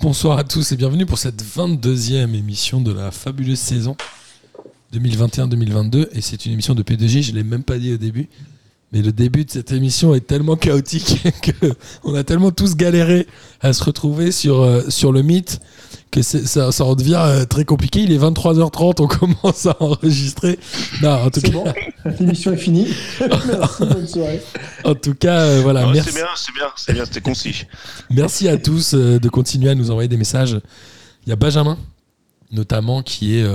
Bonsoir à tous et bienvenue pour cette 22e émission de la fabuleuse saison 2021-2022. Et c'est une émission de P2J, je ne l'ai même pas dit au début. Mais le début de cette émission est tellement chaotique qu'on a tellement tous galéré à se retrouver sur, euh, sur le mythe que ça, ça en devient euh, très compliqué. Il est 23h30, on commence à enregistrer. Non, en tout cas. Bon. L'émission est finie. Merci, bonne soirée. En tout cas, euh, voilà. merci. C'est bien, c'est bien, c'est bien, c'était concis. merci à tous de continuer à nous envoyer des messages. Il y a Benjamin, notamment, qui est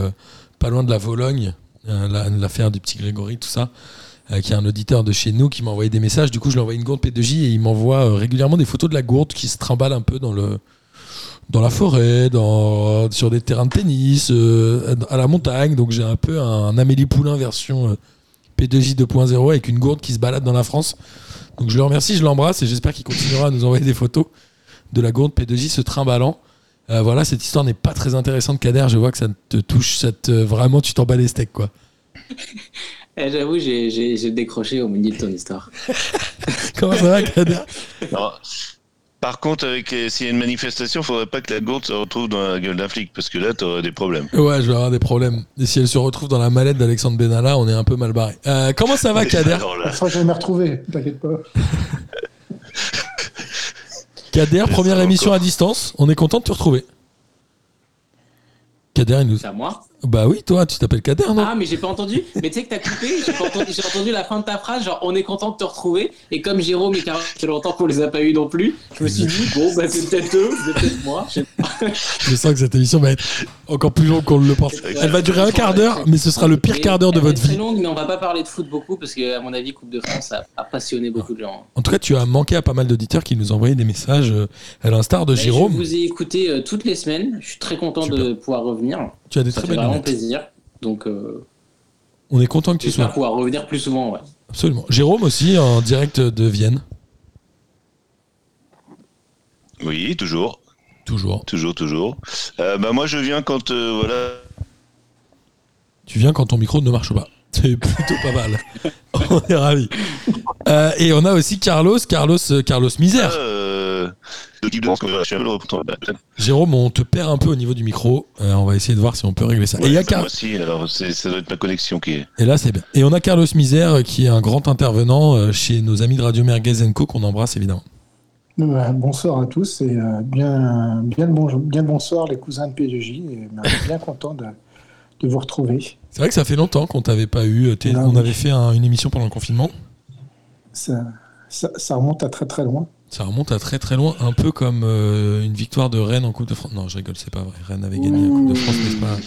pas loin de la Vologne, l'affaire du petit Grégory, tout ça. Euh, qui est un auditeur de chez nous, qui m'a envoyé des messages. Du coup, je lui ai envoyé une gourde P2J et il m'envoie euh, régulièrement des photos de la gourde qui se trimballe un peu dans le dans la forêt, dans, sur des terrains de tennis, euh, à la montagne. Donc j'ai un peu un, Amélie Poulain version P2J 2.0 avec une gourde qui se balade dans la France. Donc je le remercie, je l'embrasse et j'espère qu'il continuera à nous envoyer des photos de la gourde P2J se trimballant. voilà, cette histoire n'est pas très intéressante, Kader. Je vois que ça te touche, vraiment, tu t'en bats les steaks, quoi. Eh, j'avoue, j'ai décroché au milieu de ton histoire. Comment ça va, Kader Par contre, avec euh, s'il y a une manifestation, il faudrait pas que la gourde se retrouve dans la gueule d'un flic, parce que là, tu aurais des problèmes. Ouais, je vais avoir des problèmes. Et si elle se retrouve dans la mallette d'Alexandre Benalla, on est un peu mal barré. Euh, comment ça va, Kader? Ça, je vais me retrouver, t'inquiète pas. Kader, première émission à distance. On est content de te retrouver. Kader, il nous. C'est à moi? Bah oui, toi, tu t'appelles Kader, non Ah, mais j'ai pas entendu. Mais tu sais que t'as coupé, j'ai entendu, entendu, la fin de ta phrase, genre on est content de te retrouver. Et comme Jérôme et Caroline, fait longtemps qu'on les a pas eu non plus, je me suis dit, bon, bah c'est peut-être eux, c'est peut-être moi. Je, sens que cette émission va être encore plus longue qu'on le pense. Elle va durer un quart d'heure, mais ce sera le pire quart d'heure de votre vie. très longue, mais on va pas parler de foot beaucoup parce que, à mon avis, Coupe de France a, passionné beaucoup de gens. En tout cas, tu as manqué à pas mal d'auditeurs qui nous envoyaient des messages euh, à l'instar de Jérôme. Je vous ai écouté euh, toutes les semaines. Je suis très content de pouvoir revenir. Tu as des très belles vraiment plaisir. Donc, euh, on est content que tu sois. pouvoir revenir plus souvent, ouais. Absolument. Jérôme aussi, en direct de Vienne. Oui, toujours. Toujours. Toujours, toujours. Euh, bah moi, je viens quand euh, voilà. Tu viens quand ton micro ne marche pas. C'est plutôt pas mal. on est ravis. et on a aussi Carlos, Carlos, Carlos Misère. Jérôme, on te perd un peu au niveau du micro. Euh, on va essayer de voir si on peut régler ça. et il y a Moi aussi, alors ça doit être ma connexion qui est. Et là, c'est bien. Et on a Carlos Misère euh, qui est un grand intervenant euh, chez nos amis de Radio Merguez Co qu'on embrasse évidemment. Bonsoir à tous et bien, bien, le bon, bien bonsoir les cousins de P2J. Et bien content de, de vous retrouver. C'est vrai que ça fait longtemps qu'on t'avait pas eu. on avait fait une émission pendant le confinement. Ça, ça, ça, remonte à très très loin. Ça remonte à très très loin, un peu comme euh, une victoire de Rennes en Coupe de France. Non, je rigole, c'est pas vrai. Rennes avait gagné en Coupe de France, c'est pas?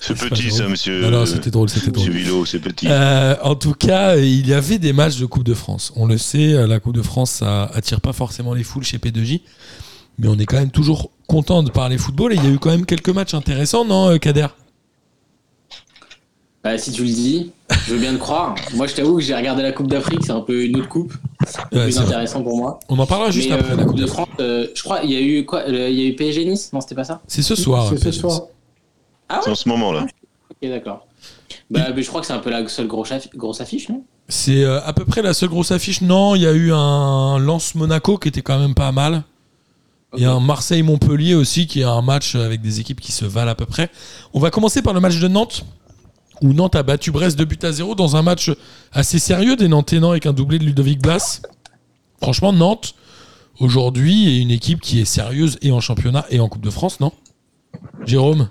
C'est petit, ça, monsieur. Non, non c'était drôle, c'était drôle. Monsieur c'est petit. Euh, en tout cas, il y avait des matchs de Coupe de France. On le sait, la Coupe de France, ça attire pas forcément les foules chez P2J, mais on est quand même toujours content de parler football et il y a eu quand même quelques matchs intéressants, non, euh, Kader? Bah, si tu le dis, je veux bien te croire. Moi, je t'avoue que j'ai regardé la Coupe d'Afrique, c'est un peu une autre coupe. C'est plus intéressant pour moi. On en parlera juste après euh, la Coupe de France. Euh, je crois, il y a eu quoi Il y a eu PSG Nice? Non, c'était pas ça? C'est ce soir. C'est ce soir. Ah ouais? C'est en ce moment-là. Ok, d'accord. Bah, mais je crois que c'est un peu la seule grosse, affiche, non? C'est euh, à peu près la seule grosse affiche. Non, il y a eu un Lance Monaco qui était quand même pas mal. Il y a un Marseille-Montpellier aussi qui est un match avec des équipes qui se valent à peu près. On va commencer par le match de Nantes où Nantes a battu Brest de but à zéro dans un match assez sérieux des Nantais avec un doublé de Ludovic Blas. Franchement, Nantes, aujourd'hui, est une équipe qui est sérieuse et en championnat et en Coupe de France, non? Jérôme?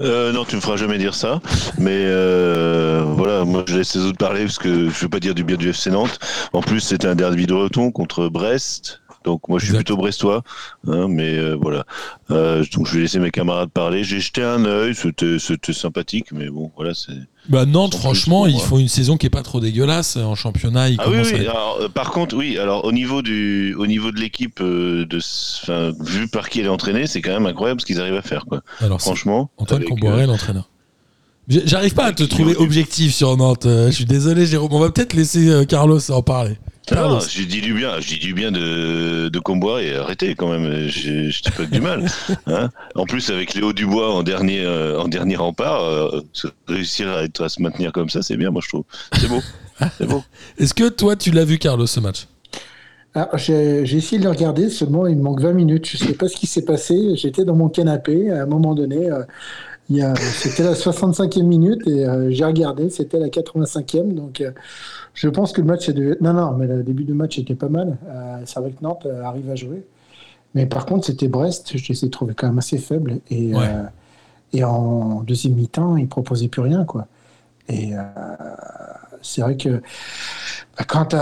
Euh, non, tu me feras jamais dire ça. Mais euh, voilà, moi je laisse les autres parler parce que je veux pas dire du bien du FC Nantes. En plus, c'était un derby de retour contre Brest. Donc moi je suis plutôt brestois, hein, mais euh, voilà. Euh, donc je vais laisser mes camarades parler. J'ai jeté un œil, c'était sympathique, mais bon voilà c'est. Bah Nantes, franchement, ils font une saison qui est pas trop dégueulasse en championnat. ah oui, oui. Euh, par contre, oui. Alors au niveau du, au niveau de l'équipe, de, vu par qui elle est entraînée, c'est quand même incroyable ce qu'ils arrivent à faire, quoi. Alors franchement. Antoine Comboiré, l'entraîneur. J'arrive pas à te trouver objectif sur Nantes. je suis désolé, Jérôme. On va peut-être laisser Carlos en parler. Non, j'ai dit du bien, j'ai du bien de, de Comboire et arrêtez quand même, je je dis pas du mal. Hein en plus, avec Léo Dubois en dernier, euh, en dernier rempart, euh, réussir à, être, à se maintenir comme ça, c'est bien, moi je trouve. C'est beau. C'est beau. Est-ce que toi, tu l'as vu, Carlos, ce match? Ah, J'ai j'ai essayé de le regarder, seulement il me manque 20 minutes. Je sais pas ce qui s'est passé. J'étais dans mon canapé à un moment donné. euh, C'était la 65e minute et euh, j'ai regardé. C'était la 85e. Donc euh, je pense que le match est de... Non, non, mais le début du match était pas mal. Euh, C'est vrai que Nantes euh, arrive à jouer. Mais par contre, c'était Brest. Je les ai trouvés quand même assez faibles. Et, Ouais. euh, et en deuxième mi-temps, ils proposaient plus rien. quoi. Et euh, c'est vrai que bah, quand tu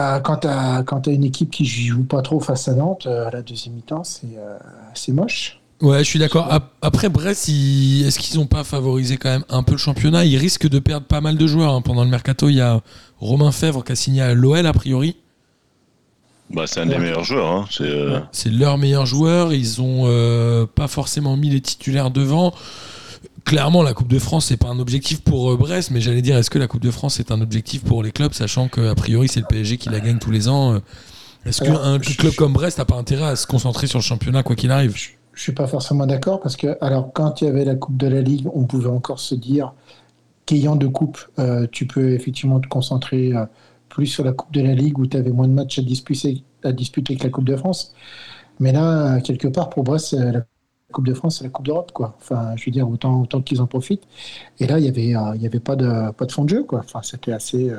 as, une équipe qui joue pas trop face à Nantes, euh, à la deuxième mi-temps, c'est euh, c'est moche. Ouais, je suis d'accord. Ap- Après, Brest, ils- est-ce qu'ils n'ont pas favorisé quand même un peu le championnat? Ils risquent de perdre pas mal de joueurs. hein. Pendant le mercato, il y a Romain Fèvre qui a signé à l'OL, a priori. Bah, c'est un des meilleurs joueurs. Hein. C'est, euh, C'est leur meilleur joueur. Ils ont euh, pas forcément mis les titulaires devant. Clairement, la Coupe de France, c'est pas un objectif pour euh, Brest, mais j'allais dire, est-ce que la Coupe de France est un objectif pour les clubs, sachant qu'a priori, c'est le PSG qui la gagne tous les ans euh, Est-ce qu'un club comme Brest n'a pas intérêt à se concentrer sur le championnat, quoi qu'il arrive? Je suis pas forcément d'accord parce que, alors, quand il y avait la Coupe de la Ligue, on pouvait encore se dire qu'ayant deux coupes, euh, tu peux effectivement te concentrer euh, plus sur la Coupe de la Ligue où tu avais moins de matchs à disputer, à disputer que la Coupe de France. Mais là, quelque part, pour Brest, la Coupe de France, c'est la Coupe d'Europe, quoi. Enfin, je veux dire, autant, autant qu'ils en profitent. Et là, il y avait, euh, il y avait pas de, pas de fond de jeu, quoi. Enfin, c'était assez.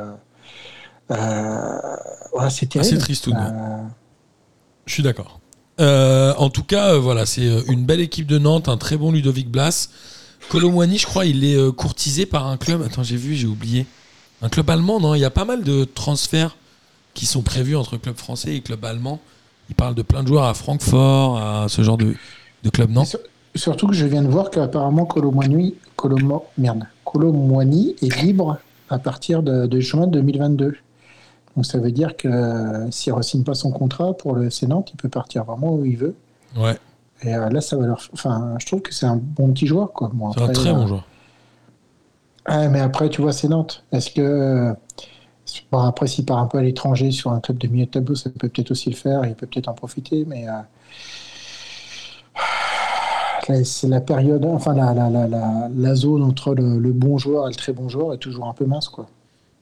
C'est terrible. Assez ouais. Euh, Je suis d'accord. Euh, en tout cas, euh, voilà, c'est euh, une belle équipe de Nantes, un très bon Ludovic Blas. Colomwani, je crois, il est courtisé par un club. Attends, j'ai vu, j'ai oublié. Un club allemand, non Il y a pas mal de transferts qui sont prévus entre club français et club allemand. Il parle de plein de joueurs à Francfort, à ce genre de, de club, non? Sur- Surtout que je viens de voir qu'apparemment Colomwani, Colomo, est libre à partir de, de juin 2022. Donc ça veut dire que euh, s'il ne signe pas son contrat pour le FC Nantes, il peut partir vraiment où il veut. Ouais, Et euh, là, ça va leur. Enfin, je trouve que c'est un bon petit joueur, quoi. Bon, c'est un très euh, bon joueur. Ouais, mais après, tu vois, c'est Nantes. Est-ce que. euh, Bon, après, s'il part un peu à l'étranger sur un club de milieu de tableau, ça peut peut-être aussi le faire. Il peut peut-être en profiter, mais. euh, C'est la période, enfin la, la, la, la, la zone entre le, le bon joueur et le très bon joueur est toujours un peu mince, quoi.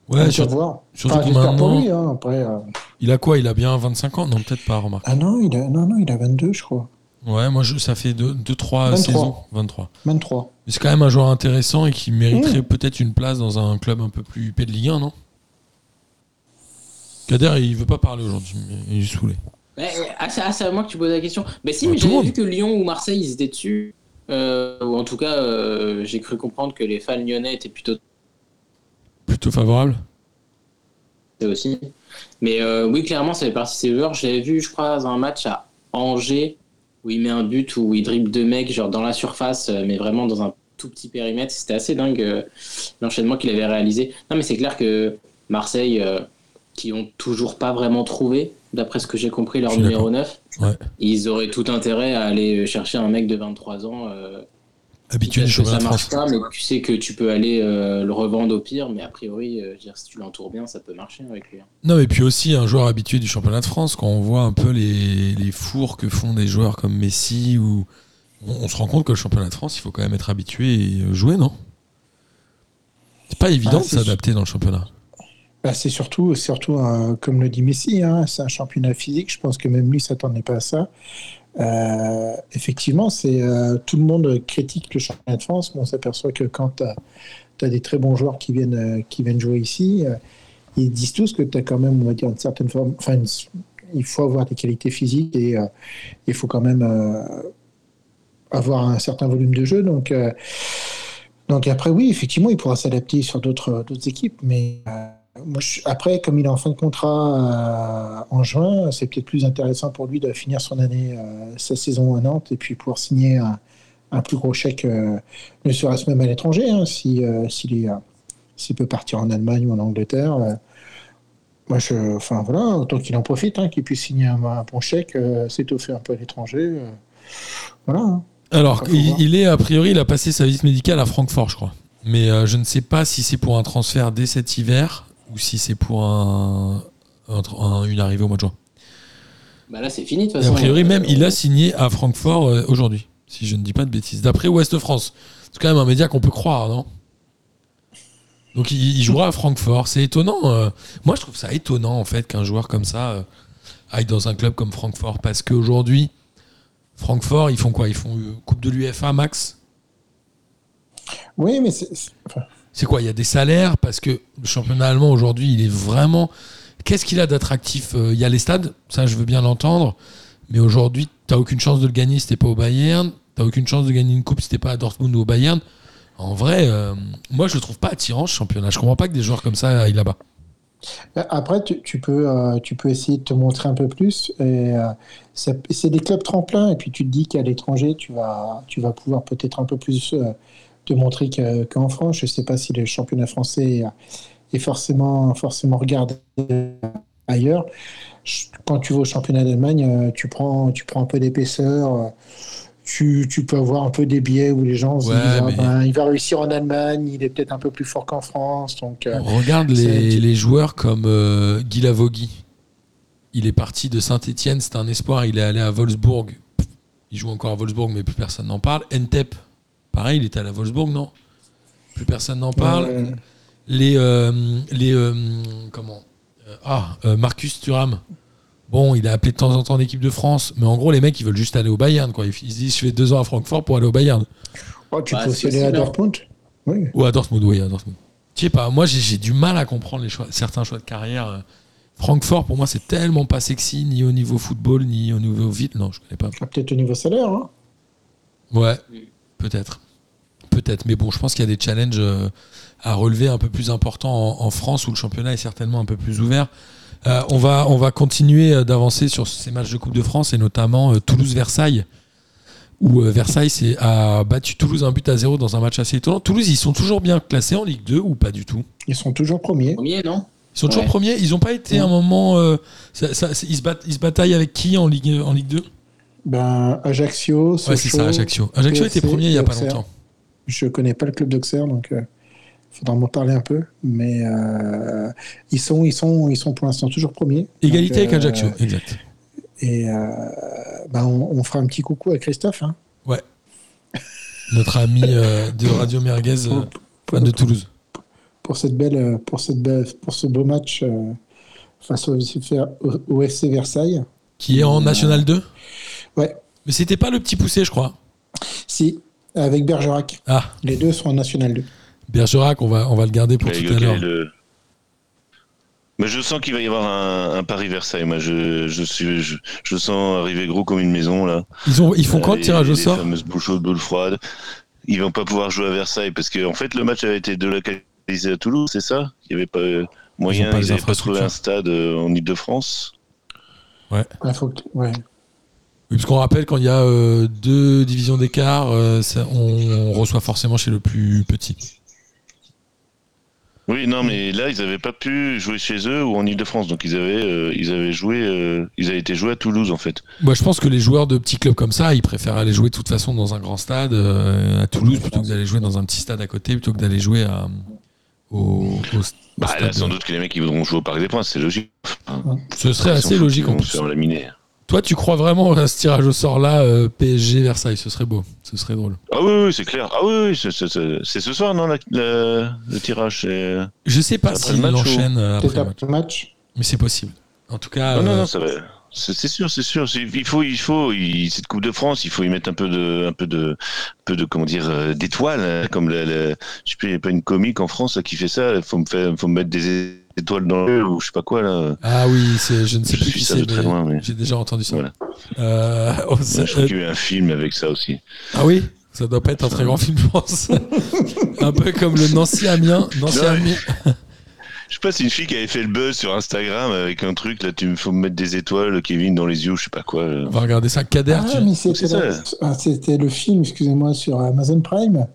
Ouais, On sur- va voir. surtout Enfin, pour maintenant- lui, hein, après. euh, il a quoi? Il a bien 25 ans? Non, peut-être pas, remarque. Ah non, il a, non, non, il a 22, je crois. Ouais, moi, je, ça fait 2-3 23. saisons. 23. 23. Mais c'est quand même un joueur intéressant et qui mériterait peut-être une place dans un club un peu plus huppé de Ligue 1, non? Kader, il veut pas parler aujourd'hui, il est saoulé. Ah, c'est ah, c'est à moi que tu poses la question. Mais si, Bah, mais j'avais vu que Lyon ou Marseille, ils étaient dessus. Euh, ou en tout cas, euh, j'ai cru comprendre que les fans lyonnais étaient plutôt Plutôt favorable aussi. Mais euh, oui, clairement, ça fait partie de ces joueurs. Je l'avais vu, je crois, dans un match à Angers, où il met un but, où il dribble deux mecs, genre dans la surface, euh, mais vraiment dans un tout petit périmètre. C'était assez dingue euh, l'enchaînement qu'il avait réalisé. Non, mais c'est clair que Marseille, euh, qui ont toujours pas vraiment trouvé, d'après ce que j'ai compris, leur numéro 9, Ouais. ils auraient tout intérêt à aller chercher un mec de 23 ans. Habitué du championnat ça de marche France. pas, mais tu sais que tu peux aller euh, le revendre au pire, mais a priori, euh, si tu l'entoures bien, ça peut marcher avec lui. hein. Non, mais puis aussi un joueur habitué du championnat de France, quand on voit un peu les, les fours que font des joueurs comme Messi, ou on, on se rend compte que le championnat de France, il faut quand même être habitué et euh, jouer, non? C'est pas évident Ah, de s'adapter dans le championnat. Bah, c'est surtout, surtout comme le dit Messi, hein, c'est un championnat physique. Je pense que même lui s'attendait pas à ça. Euh, effectivement, c'est euh, tout le monde critique le championnat de France, mais on s'aperçoit que quand tu as, des très bons joueurs qui viennent, euh, qui viennent jouer ici, ils disent tous que tu as quand même, on va dire, une certaine forme. Enfin, il faut avoir des qualités physiques et il faut quand même avoir un certain volume de jeu. Donc, donc après, oui, effectivement, il pourra s'adapter sur d'autres équipes, mais après, comme il est en fin de contrat euh, en juin, c'est peut-être plus intéressant pour lui de finir son année, euh, sa saison à Nantes, et puis pouvoir signer un, un plus gros chèque, euh, ne serait-ce même à l'étranger, hein, si, s'il est, s'il peut partir en Allemagne ou en Angleterre. moi, je, enfin voilà, autant qu'il en profite, hein, qu'il puisse signer un, un bon chèque, euh, s'étoffer un peu à l'étranger. euh, voilà. hein. Alors, il, est, a priori, il a passé sa visite médicale à Francfort, je crois. Mais euh, je ne sais pas si c'est pour un transfert dès cet hiver ou si c'est pour un, une arrivée au mois de juin. Bah là, c'est fini de toute façon. a priori, même, il a signé à Francfort euh, aujourd'hui, si je ne dis pas de bêtises. D'après Ouest France. C'est quand même un média qu'on peut croire, non? Donc il, il jouera à Francfort. C'est étonnant. euh, moi, je trouve ça étonnant, en fait, qu'un joueur comme ça euh, aille dans un club comme Francfort. Parce qu'aujourd'hui, Francfort, ils font quoi? Ils font euh, Coupe de l'UFA max? Oui, mais c'est. c'est- enfin, C'est quoi Il y a des salaires parce que le championnat allemand aujourd'hui, il est vraiment. Qu'est-ce qu'il a d'attractif Euh, Il y a les stades, ça je veux bien l'entendre, mais aujourd'hui, t'as aucune chance de le gagner si t'es pas au Bayern, t'as aucune chance de gagner une coupe si t'es pas à Dortmund ou au Bayern. En vrai, euh, moi je le trouve pas attirant ce championnat. Je comprends pas que des joueurs comme ça aillent là-bas. Après, tu, peux, euh, essayer de te montrer un peu plus. Euh, c'est des clubs tremplins. Et puis tu te dis qu'à l'étranger, tu vas, tu vas pouvoir peut-être un peu plus euh, te montrer que- qu'en France. Je ne sais pas si le championnat français est forcément, forcément regardé ailleurs. Quand tu vas au championnat d'Allemagne, euh, tu prends, tu prends un peu d'épaisseur. Tu, tu peux avoir un peu des billets où les gens se Ouais, disent ah ben, il va réussir en Allemagne, il est peut-être un peu plus fort qu'en France. Donc, euh, Regarde c'est- les, les joueurs comme euh, Guy Lavogui. Il est parti de Saint-Etienne, c'était un espoir, il est allé à Wolfsburg. Il joue encore à Wolfsburg, mais plus personne n'en parle. Entep, pareil, il était à Wolfsburg, non? Plus personne n'en parle. euh, les les les euh, comment? Euh, ah euh, Marcus Thuram bon il a appelé de temps en temps l'équipe de France mais en gros les mecs ils veulent juste aller au Bayern quoi ils se disent je fais deux ans à Francfort pour aller au Bayern Oh, tu Bah, peux aller à. Dortmund? Oui. ou à Dortmund oui à Dortmund je sais pas moi j'ai du mal à comprendre les choix certains choix de carrière euh. Francfort pour moi c'est tellement pas sexy ni au niveau football ni au niveau ville non je connais pas Ah, Peut-être au niveau salaire. Hein. Ouais, peut-être. Peut-être. Mais bon, je pense qu'il y a des challenges euh, à relever un peu plus importants en, en France où le championnat est certainement un peu plus ouvert. Euh, on, va, on va continuer euh, d'avancer sur ces matchs de Coupe de France et notamment euh, Toulouse-Versailles. Où euh, Versailles s'est- a battu Toulouse un but à zéro dans un match assez étonnant. Toulouse, ils sont toujours bien classés en Ligue 2 ou pas du tout? Ils sont toujours premiers. Premier, non? Ils sont toujours Ouais. premiers Ils n'ont pas été un moment. euh, ça- ça- ils, se battent, ils se bataillent avec qui en Ligue, en Ligue 2 Ben, Ajaccio, Ouais, c'est Sochaux, ça, Ajaccio. Ajaccio était premier il n'y a pas longtemps. Je connais pas le club d'Auxerre, donc il faudra m'en parler un peu. Mais euh, ils, sont, ils, sont, ils sont pour l'instant toujours premiers. Égalité Donc, avec euh, Ajaccio, exact. Et euh, ben, on, on fera un petit coucou à Christophe. Hein, Notre ami euh, de Radio Merguez, euh, pour, de Toulouse. pour cette belle, euh, pour cette belle, pour ce beau match euh, face au, au- au FC Versailles. Qui est en Euh, National 2 Ouais, Mais c'était pas le petit poussé, je crois. si, avec Bergerac. Ah, Les deux sont en National 2. Bergerac, on va, on va le garder pour Mais tout à l'heure. le- Mais je sens qu'il va y avoir un, un Paris Versailles. Moi, je, je suis, je, je sens arriver gros comme une maison là. Ils, ont, ils font quand le les- tirage au les sort fameuses boules chaudes, boules froides. Ils vont pas pouvoir jouer à Versailles parce que en fait le match avait été délocalisé à Toulouse, c'est ça? Il y avait pas euh, moyen. les Ils pas trouvé infrastructures. un stade euh, en Île-de-France? Ouais, ouais. Oui, parce qu'on rappelle, quand il y a euh, deux divisions d'écart, euh, on, on reçoit forcément chez le plus petit. Oui, non, mais là ils avaient pas pu jouer chez eux ou en Île-de-France, donc ils avaient, euh, ils avaient joué, euh, ils avaient été joués à Toulouse en fait. Moi, je pense que les joueurs de petits clubs comme ça, ils préfèrent aller jouer de toute façon dans un grand stade à Toulouse plutôt que d'aller jouer dans un petit stade à côté, plutôt que d'aller jouer à, au, au- Bah, stade. là, sans doute que les mecs ils voudront jouer au Parc des Princes, c'est logique. Ce serait assez logique en plus. faire laminer. Toi, tu crois vraiment à ce tirage au sort là, euh, PSG Versailles Ce serait beau, ce serait drôle. Ah oui, oui, c'est clair. Ah oui, oui, c'est ce soir, non, la- la- le tirage Je sais pas s'il l'enchaîne euh, après le match, après le match. mais c'est possible. En tout cas, Non, non, euh, non, ça va. C'est sûr, c'est sûr. Il faut, il faut, il- cette Coupe de France, il faut y mettre un peu de, un peu de, un peu de, comment dire, d'étoiles, hein, comme la, la- je sais pas, il y a pas une comique en France là, qui fait ça. Il faut me faire, faut me mettre des étoiles dans l'œil ou je sais pas quoi là. ah oui, c'est, je ne sais Je plus suis qui ça c'est, de très mais loin, mais- j'ai déjà entendu ça. Voilà. Euh, oh, je crois euh, qu'il y a eu un film avec ça aussi. ah oui, ça doit pas être un très grand film, je pense. un peu comme le Nancy Amiens. Nancy. Amiens. Je sais pas, c'est une fille qui avait fait le buzz sur Instagram avec un truc là, tu me faut me mettre des étoiles, Kevin dans les yeux, je sais pas quoi. là. On va regarder ça. Kader, Ah, tu- mais c'était c'est la- ah, c'était le film, excusez-moi, sur Amazon Prime.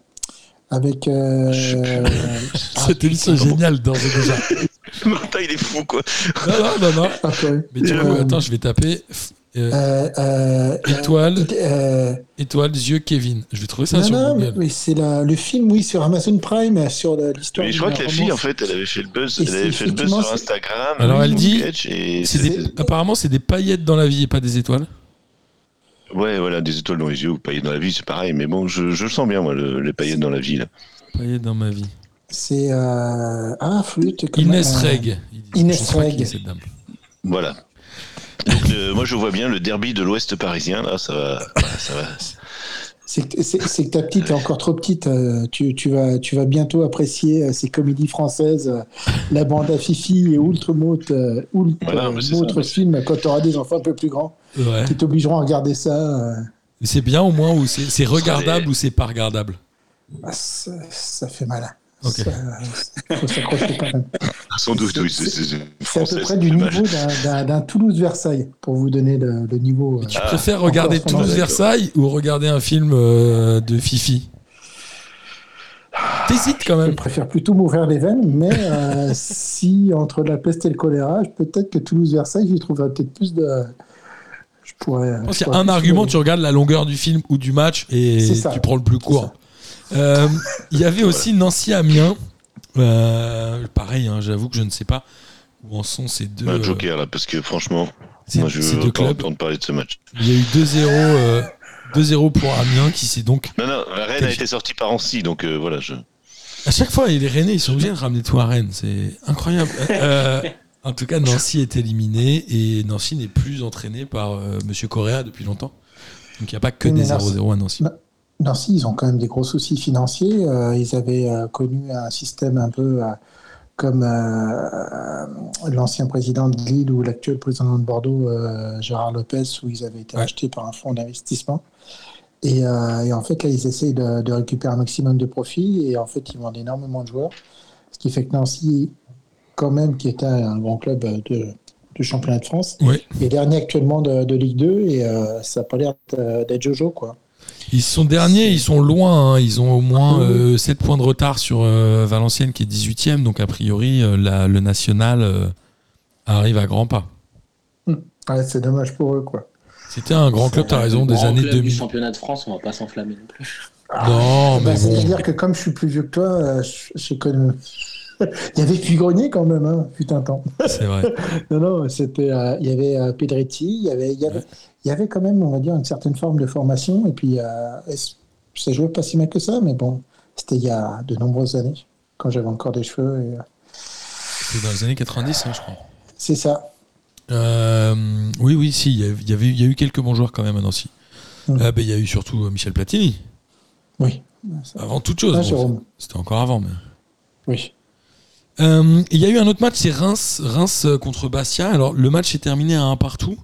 Avec. euh, cette émission est géniale d'ores et déjà. Martin, il est fou quoi. Non, non, non, non. Mais du Euh, coup, attends, je vais taper. Euh, Euh, euh, Étoile. euh, Étoile, yeux, Kevin. Je vais trouver ça non, sur non, Google. mais c'est la- le film, oui, sur Amazon Prime, sur la- l'histoire. Mais je crois que la d'une fille, en romance. fait, elle avait fait le buzz, Et elle avait fait le buzz sur Instagram. Alors, elle dit- et des- apparemment, c'est des paillettes dans la vie et pas des étoiles. Ouais, voilà, des étoiles dans les yeux ou paillettes dans la vie, c'est pareil. Mais bon, je, je le sens bien, moi, le- les paillettes dans la vie. Là. Paillettes dans ma vie. C'est. euh, Ah, flûte. Inès euh, Reg. Inès Reg. est cette dame. Voilà. Donc, le- moi, je vois bien le derby de l'Ouest parisien. Là, ça va. ça va. C'est que, ta petite est encore trop petite. euh, Tu, tu vas, tu vas bientôt apprécier euh, ces comédies françaises, euh, la bande à Fifi et Outre euh, Outre Voilà, mais c'est Moutre ça. film quand tu auras des enfants un peu plus grands Ouais. qui t'obligeront à regarder ça. euh, C'est bien au moins ou c'est regardable ou c'est pas regardable? ah, ça, ça fait malin. Ok. Il faut s'accrocher quand même. Sans doute, oui. C'est à peu près du niveau d'un- Toulouse-Versailles, pour vous donner le, le niveau. euh, Tu Ah, préfères regarder. Toulouse-Versailles ou regarder un film euh, de Fifi? T'hésites quand Je même. préfère plutôt m'ouvrir les veines, mais euh, si entre la peste et le choléra, peut-être que Toulouse-Versailles, j'y trouverais peut-être plus de. Je pourrais. Je pense qu'il y a un argument, tu regardes la longueur du film ou du match et C'est ça. tu prends le plus court. Euh, Il y avait aussi Nancy-Amiens. Euh, pareil, hein, j'avoue que je ne sais pas où en sont ces deux, Bah, euh, Joker, là, parce que franchement, moi, je veux deux pas clubs. entendre parler de ce match. Il y a eu 2-0 euh, 2-0 pour Amiens qui s'est donc. Non, non, la Rennes a été sortie par Ancy, donc euh, voilà. Je... À chaque fois, les Rennais, ils sont obligés de ramener tout à Rennes. C'est incroyable. Euh, en tout cas, Nancy est éliminé et Nancy n'est plus entraîné par euh, Monsieur Correa depuis longtemps. Donc il n'y a pas que des Nancy- 0-0 à Nancy. Nancy, ils ont quand même des gros soucis financiers. Euh, ils avaient euh, connu un système un peu euh, comme l'ancien président de Lille ou l'actuel président de Bordeaux, Gérard Lopez, où ils avaient été Ouais. achetés par un fonds d'investissement. Et, et en fait, là, ils essayent de, de récupérer un maximum de profit. Et en fait, ils vendent énormément de joueurs. Ce qui fait que Nancy, quand même, qui était un grand club de, de championnat de France, est dernier actuellement de, de Ligue 2. Et ça n'a pas l'air d'être Jojo, quoi. Ils sont derniers, ils sont loin. hein. Ils ont au moins Ah oui. 7 points de retard sur euh, Valenciennes qui est 18ème. Donc a priori, euh, la- le national euh, arrive à grands pas. Ouais, c'est dommage pour eux, quoi. C'était un grand club, tu as raison, des Grand années club du 2000. championnat de France, on va pas s'enflammer non plus. Non, Bah, mais bon. C'est-à-dire que comme je suis plus vieux que toi, euh, je, je connais. Il y avait Puy-Grenier quand même, hein, putain de temps. C'est vrai. Non, non, c'était. euh, il y avait euh, Pedretti, il y avait, il y avait, Ouais. il y avait quand même, on va dire, une certaine forme de formation. Et puis, euh, ça jouait pas si mal que ça, mais bon, c'était il y a de nombreuses années, quand j'avais encore des cheveux. et, euh, C'était dans les années 90, hein, je crois. c'est ça. Oui, oui, si, il y, a- il y avait, il y a eu quelques bons joueurs quand même à Nancy. Mm. Euh, ben, il y a eu surtout Michel Platini, Oui. avant toute chose. Ah, Bon. C'était encore avant. Mais... Oui. Euh, Il y a eu un autre match, c'est Reims, Reims euh, contre Bastia. Alors, le match est terminé à un partout.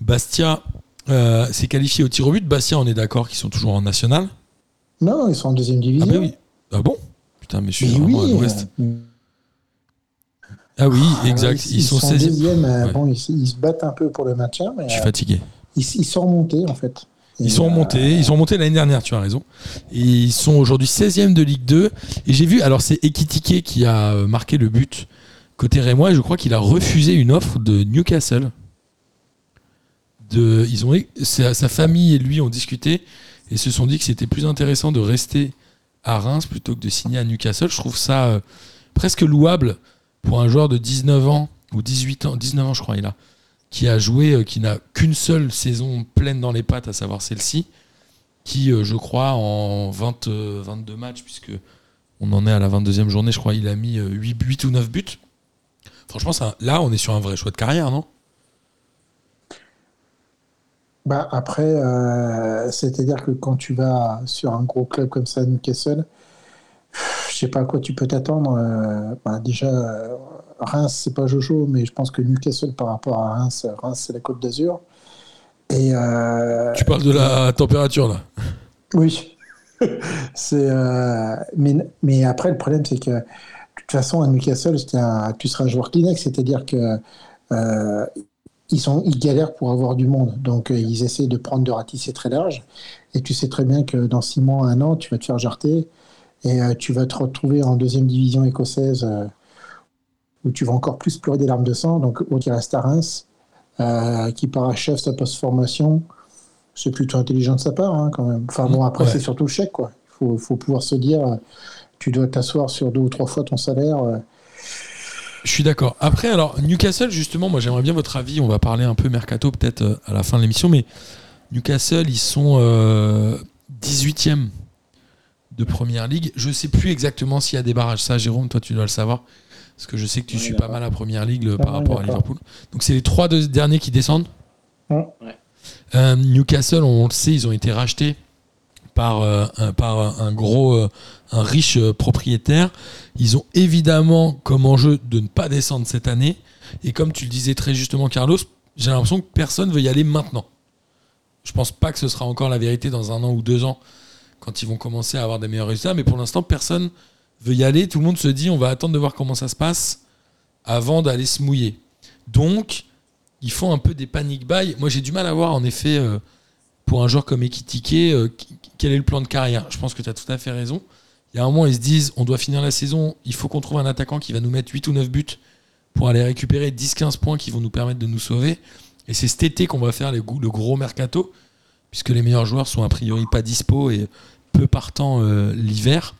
Bastia euh, s'est qualifié au tir au but. Bastia, on est d'accord qu'ils sont toujours en national. Non, ils sont en deuxième Ah, division. ben oui. Ah bon? Putain, mais je suis Mais vraiment oui. à l'ouest. euh, Ah oui, ah, exact. Ils, Ils, sont 16e. deuxième. euh, Ouais. Bon, ils, ils se battent un peu pour le maintien, mais Je suis fatigué. ils, ils sont remontés, en fait. Ils sont remontés, ils sont remontés l'année dernière, tu as raison. Et ils sont aujourd'hui 16e de Ligue 2. Et j'ai vu, alors c'est Ekitike qui a marqué le but côté Rémois, et je crois qu'il a refusé une offre de Newcastle. De, ils ont, sa, sa famille et lui ont discuté et se sont dit que c'était plus intéressant de rester à Reims plutôt que de signer à Newcastle. Je trouve ça euh, presque louable pour un joueur de 19 ans ou 18 ans, 19 ans je crois il a, qui a joué, euh, qui n'a qu'une seule saison pleine dans les pattes, à savoir celle-ci, qui, euh, je crois, en 20, euh, 22 matchs, puisque on en est à la 22e journée, je crois, il a mis euh, 8, 8 ou 9 buts. Franchement, là, on est sur un vrai choix de carrière, non? Bah après, euh, c'est-à-dire que quand tu vas sur un gros club comme ça, Newcastle, je sais pas à quoi tu peux t'attendre. euh, bah, déjà, euh, Reims, c'est pas Jojo, mais je pense que Newcastle, par rapport à Reims, Reims, c'est la Côte d'Azur. Et euh, Tu parles de la température, là. oui, c'est. euh, mais, mais après, le problème, c'est que de toute façon, à Newcastle, un- tu seras un joueur Kleenex, c'est-à-dire que euh, ils, sont, ils galèrent pour avoir du monde. Donc, euh, ils essaient de prendre de ratisser très large. Et tu sais très bien que dans six mois, un an, tu vas te faire jarter et euh, tu vas te retrouver en deuxième division écossaise où tu vas encore plus pleurer des larmes de sang. Donc, reste à Reims. qui parachève sa post-formation, c'est plutôt intelligent de sa part, hein, quand même. Enfin bon, après, c'est surtout le chèque, quoi. Il faut, pouvoir se dire, tu dois t'asseoir sur deux ou trois fois ton salaire. Je suis d'accord. Après, alors, Newcastle, justement, moi j'aimerais bien votre avis. On va parler un peu mercato peut-être à la fin de l'émission, mais Newcastle, ils sont 18e de première ligue. Je ne sais plus exactement s'il y a des barrages. Ça, Jérôme, toi, tu dois le savoir. Parce que je sais que tu suis pas mal la première ligue par rapport à Liverpool. Donc, c'est les trois derniers qui descendent. Euh, Newcastle, on le sait, ils ont été rachetés par, euh, un, par un gros, euh, un riche propriétaire. Ils ont évidemment comme enjeu de ne pas descendre cette année. Et comme tu le disais très justement, Carlos, j'ai l'impression que personne veut y aller maintenant. Je pense pas que ce sera encore la vérité dans un an ou deux ans quand ils vont commencer à avoir des meilleurs résultats. Mais pour l'instant, personne veut y aller. Tout le monde se dit on va attendre de voir comment ça se passe avant d'aller se mouiller. Donc, ils font un peu des panic buy. Moi, j'ai du mal à voir, en effet, euh, pour un joueur comme Ekitike, euh, quel est le plan de carrière. Je pense que tu as tout à fait raison. Il y a un moment, ils se disent on doit finir la saison, il faut qu'on trouve un attaquant qui va nous mettre 8 ou 9 buts pour aller récupérer 10-15 points qui vont nous permettre de nous sauver. Et c'est cet été qu'on va faire le gros mercato, puisque les meilleurs joueurs sont a priori pas dispo et peu partant euh, l'hiver.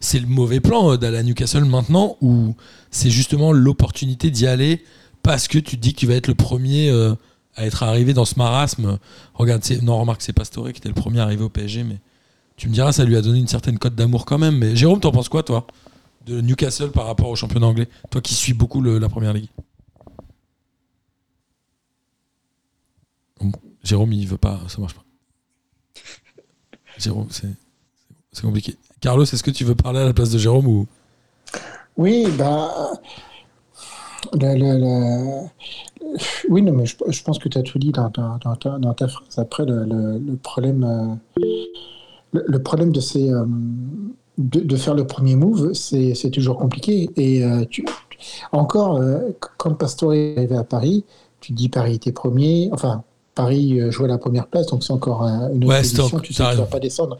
C'est le mauvais plan euh, d'aller à Newcastle maintenant, où c'est justement l'opportunité d'y aller parce que tu te dis que tu vas être le premier euh, à être arrivé dans ce marasme. Regarde, non, remarque, c'est Pastore qui était le premier arrivé au PSG, mais tu me diras, ça lui a donné une certaine cote d'amour quand même. Mais Jérôme, t'en penses quoi, toi, de Newcastle par rapport au championnat anglais? Toi qui suis beaucoup la première ligue Jérôme, il veut pas, ça marche pas. Jérôme, c'est compliqué. Carlos, est-ce que tu veux parler à la place de Jérôme ou? Oui, bah. Oui, non, je, pense que tu as tout dit dans, ta, phrase. Après, le, problème, euh, de, euh, faire le premier move, c'est toujours compliqué. Et euh, encore, quand Pastore est arrivé à Paris, tu dis Paris était premier, enfin, Paris euh, jouait la première place, donc c'est encore une autre position. Tu sais ne va pas descendre.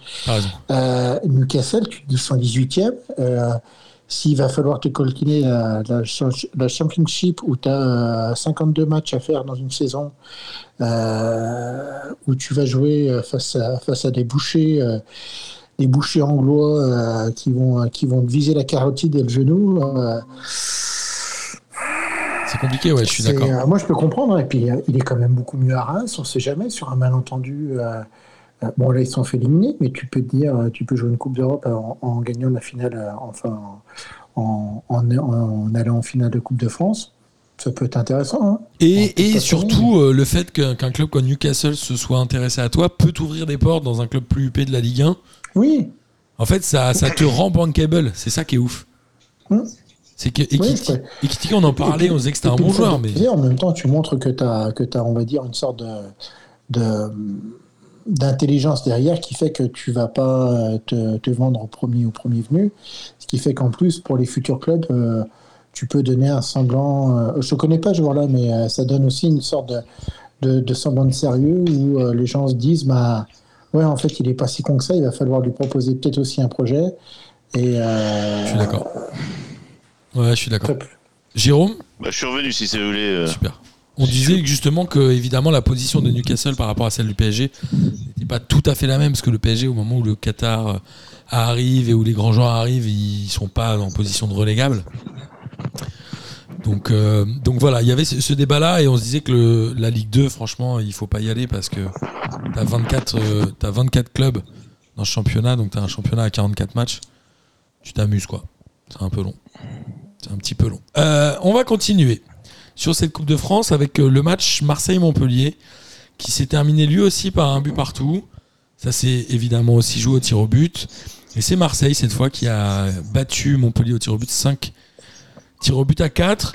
Euh, Newcastle, tu 118e. Euh, S'il va falloir te colquiner la, la, Championship où tu as 52 matchs à faire dans une saison, où tu vas jouer face à, face à des bouchers, des bouchers anglois qui, vont, qui vont viser la carotide et le genou c'est compliqué, ouais, je suis d'accord. Euh, moi, je peux comprendre. Et puis, euh, il est quand même beaucoup mieux à Reims. On ne sait jamais sur un malentendu. Euh, bon, là, ils sont fait éliminer, mais tu peux te dire, tu peux jouer une Coupe d'Europe en, gagnant la finale, enfin, en, allant en finale de Coupe de France. Ça peut être intéressant. Hein. et, surtout, le fait qu'un club comme Newcastle se soit intéressé à toi peut t'ouvrir des portes dans un club plus huppé de la Ligue 1. Oui. En fait, ça, ça te rend bankable. C'est ça qui est ouf. Hum. C'est que Ekitike, on en parlait, on disait que c'était un bon joueur. Mais... En même temps, tu montres que tu as, que as, on va dire, une sorte de, d'intelligence derrière qui fait que tu vas pas te, te, vendre au premier au premier venu. Ce qui fait qu'en plus, pour les futurs clubs, euh, tu peux donner un semblant. Euh, je ne connais pas ce joueur-là, mais euh, ça donne aussi une sorte de, de, semblant de sérieux où les gens se disent bah, Ouais, en fait, il n'est pas si con que ça, il va falloir lui proposer peut-être aussi un projet. Et, je suis d'accord. Ouais, je suis d'accord. Jérôme bah, Je suis revenu si c'est voulez. Euh, Super. On disait justement que évidemment la position de Newcastle par rapport à celle du PSG n'était pas tout à fait la même parce que le PSG au moment où le Qatar euh, arrive et où les grands joueurs arrivent, ils sont pas en position de relégable. Donc, euh, donc voilà, il y avait ce, débat-là et on se disait que la Ligue 2, franchement, il faut pas y aller parce que tu as 24, as 24 clubs dans ce championnat, donc tu as un championnat à 44 matchs. Tu t'amuses quoi. C'est un peu long. C'est un petit peu long. Euh, on va continuer sur cette Coupe de France avec euh, le match Marseille-Montpellier qui s'est terminé lui aussi par un but partout. Ça s'est évidemment aussi joué au tir au but. Et c'est Marseille cette fois qui a battu Montpellier au tir au but 5 tirs au but à 4.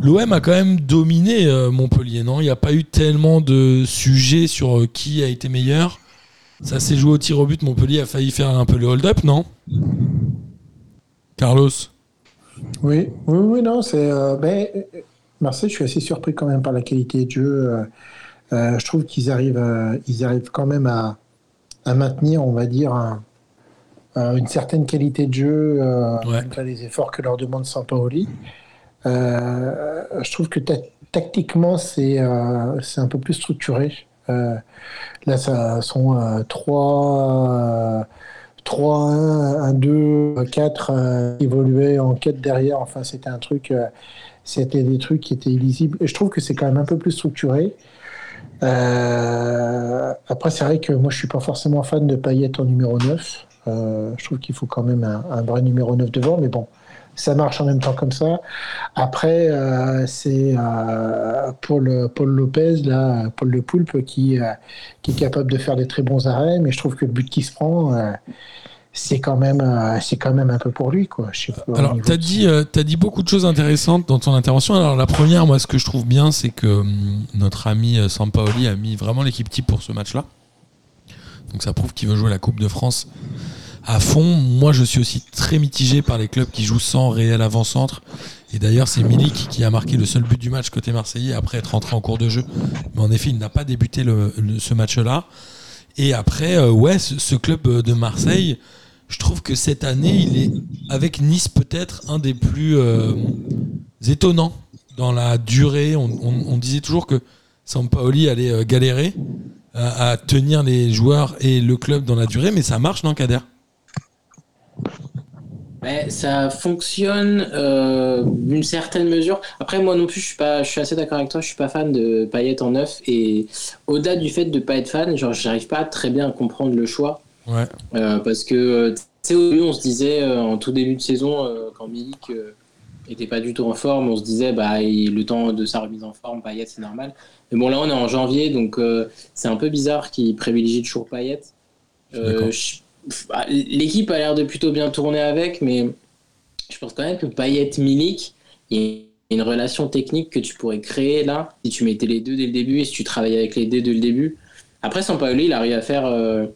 L'OM a quand même dominé euh, Montpellier, non? Il n'y a pas eu tellement de sujets sur qui a été meilleur. Ça s'est joué au tir au but. Montpellier a failli faire un peu le hold-up, non? Carlos? Oui, oui, oui, non, c'est. Euh, ben, Marseille, je suis assez surpris quand même par la qualité de jeu. Euh, euh, je trouve qu'ils arrivent, ils arrivent quand même à, maintenir, on va dire, une certaine qualité de jeu, ouais. les efforts que leur demande Sampaoli. je trouve que tactiquement, c'est un peu plus structuré. là, ça sont 3, 3, 1, 1, 2, 4 évolués en quête derrière. Enfin, c'était un truc, c'était des trucs qui étaient illisibles. Et je trouve que c'est quand même un peu plus structuré. Euh, après, c'est vrai que moi, je suis pas forcément fan de Payet en numéro 9. Euh, je trouve qu'il faut quand même un, vrai numéro 9 devant, mais bon, ça marche en même temps comme ça. Après, euh, c'est Paul, Paul Lopez, là, Paul Le Poulpe, qui, qui est capable de faire des très bons arrêts, mais je trouve que le but qui se prend, c'est quand même euh, c'est quand même un peu pour lui quoi. Alors tu as dit euh, as dit beaucoup de choses intéressantes dans ton intervention. Alors la première moi ce que je trouve bien c'est que hum, notre ami euh, Sampaoli a mis vraiment l'équipe type pour ce match-là. Donc ça prouve qu'il veut jouer la Coupe de France à fond. Moi je suis aussi très mitigé par les clubs qui jouent sans réel avant-centre. Et d'ailleurs c'est Milik qui a marqué le seul but du match côté marseillais après être rentré en cours de jeu. Mais en effet il n'a pas débuté ce match-là. Et après, ouais, ce, club de Marseille, je trouve que cette année, il est, avec Nice, peut-être un des plus euh, étonnants dans la durée. On, disait toujours que Sampaoli allait euh, galérer à, tenir les joueurs et le club dans la durée, mais ça marche, non, Kader ça fonctionne euh, d'une certaine mesure. Après, moi non plus, je suis pas, je suis assez d'accord avec toi. Je suis pas fan de Payet en neuf et au-delà du fait de pas être fan, genre, j'arrive pas très bien à comprendre le choix. Ouais. Euh, parce que, euh, tu sais, au début, on se disait, euh, en tout début de saison, quand Milik était pas du tout en forme, on se disait, bah, le temps de sa remise en forme, Payet, c'est normal. Mais bon, là, on est en janvier, donc c'est un peu bizarre qu'il privilégie toujours Payet. Bah, l'équipe a l'air de plutôt bien tourner avec, mais je pense quand même que Payet-Milik, il y a une relation technique que tu pourrais créer là, si tu mettais les deux dès le début et si tu travaillais avec les deux dès le début. Après, Sampaoli, il arrive à faire euh,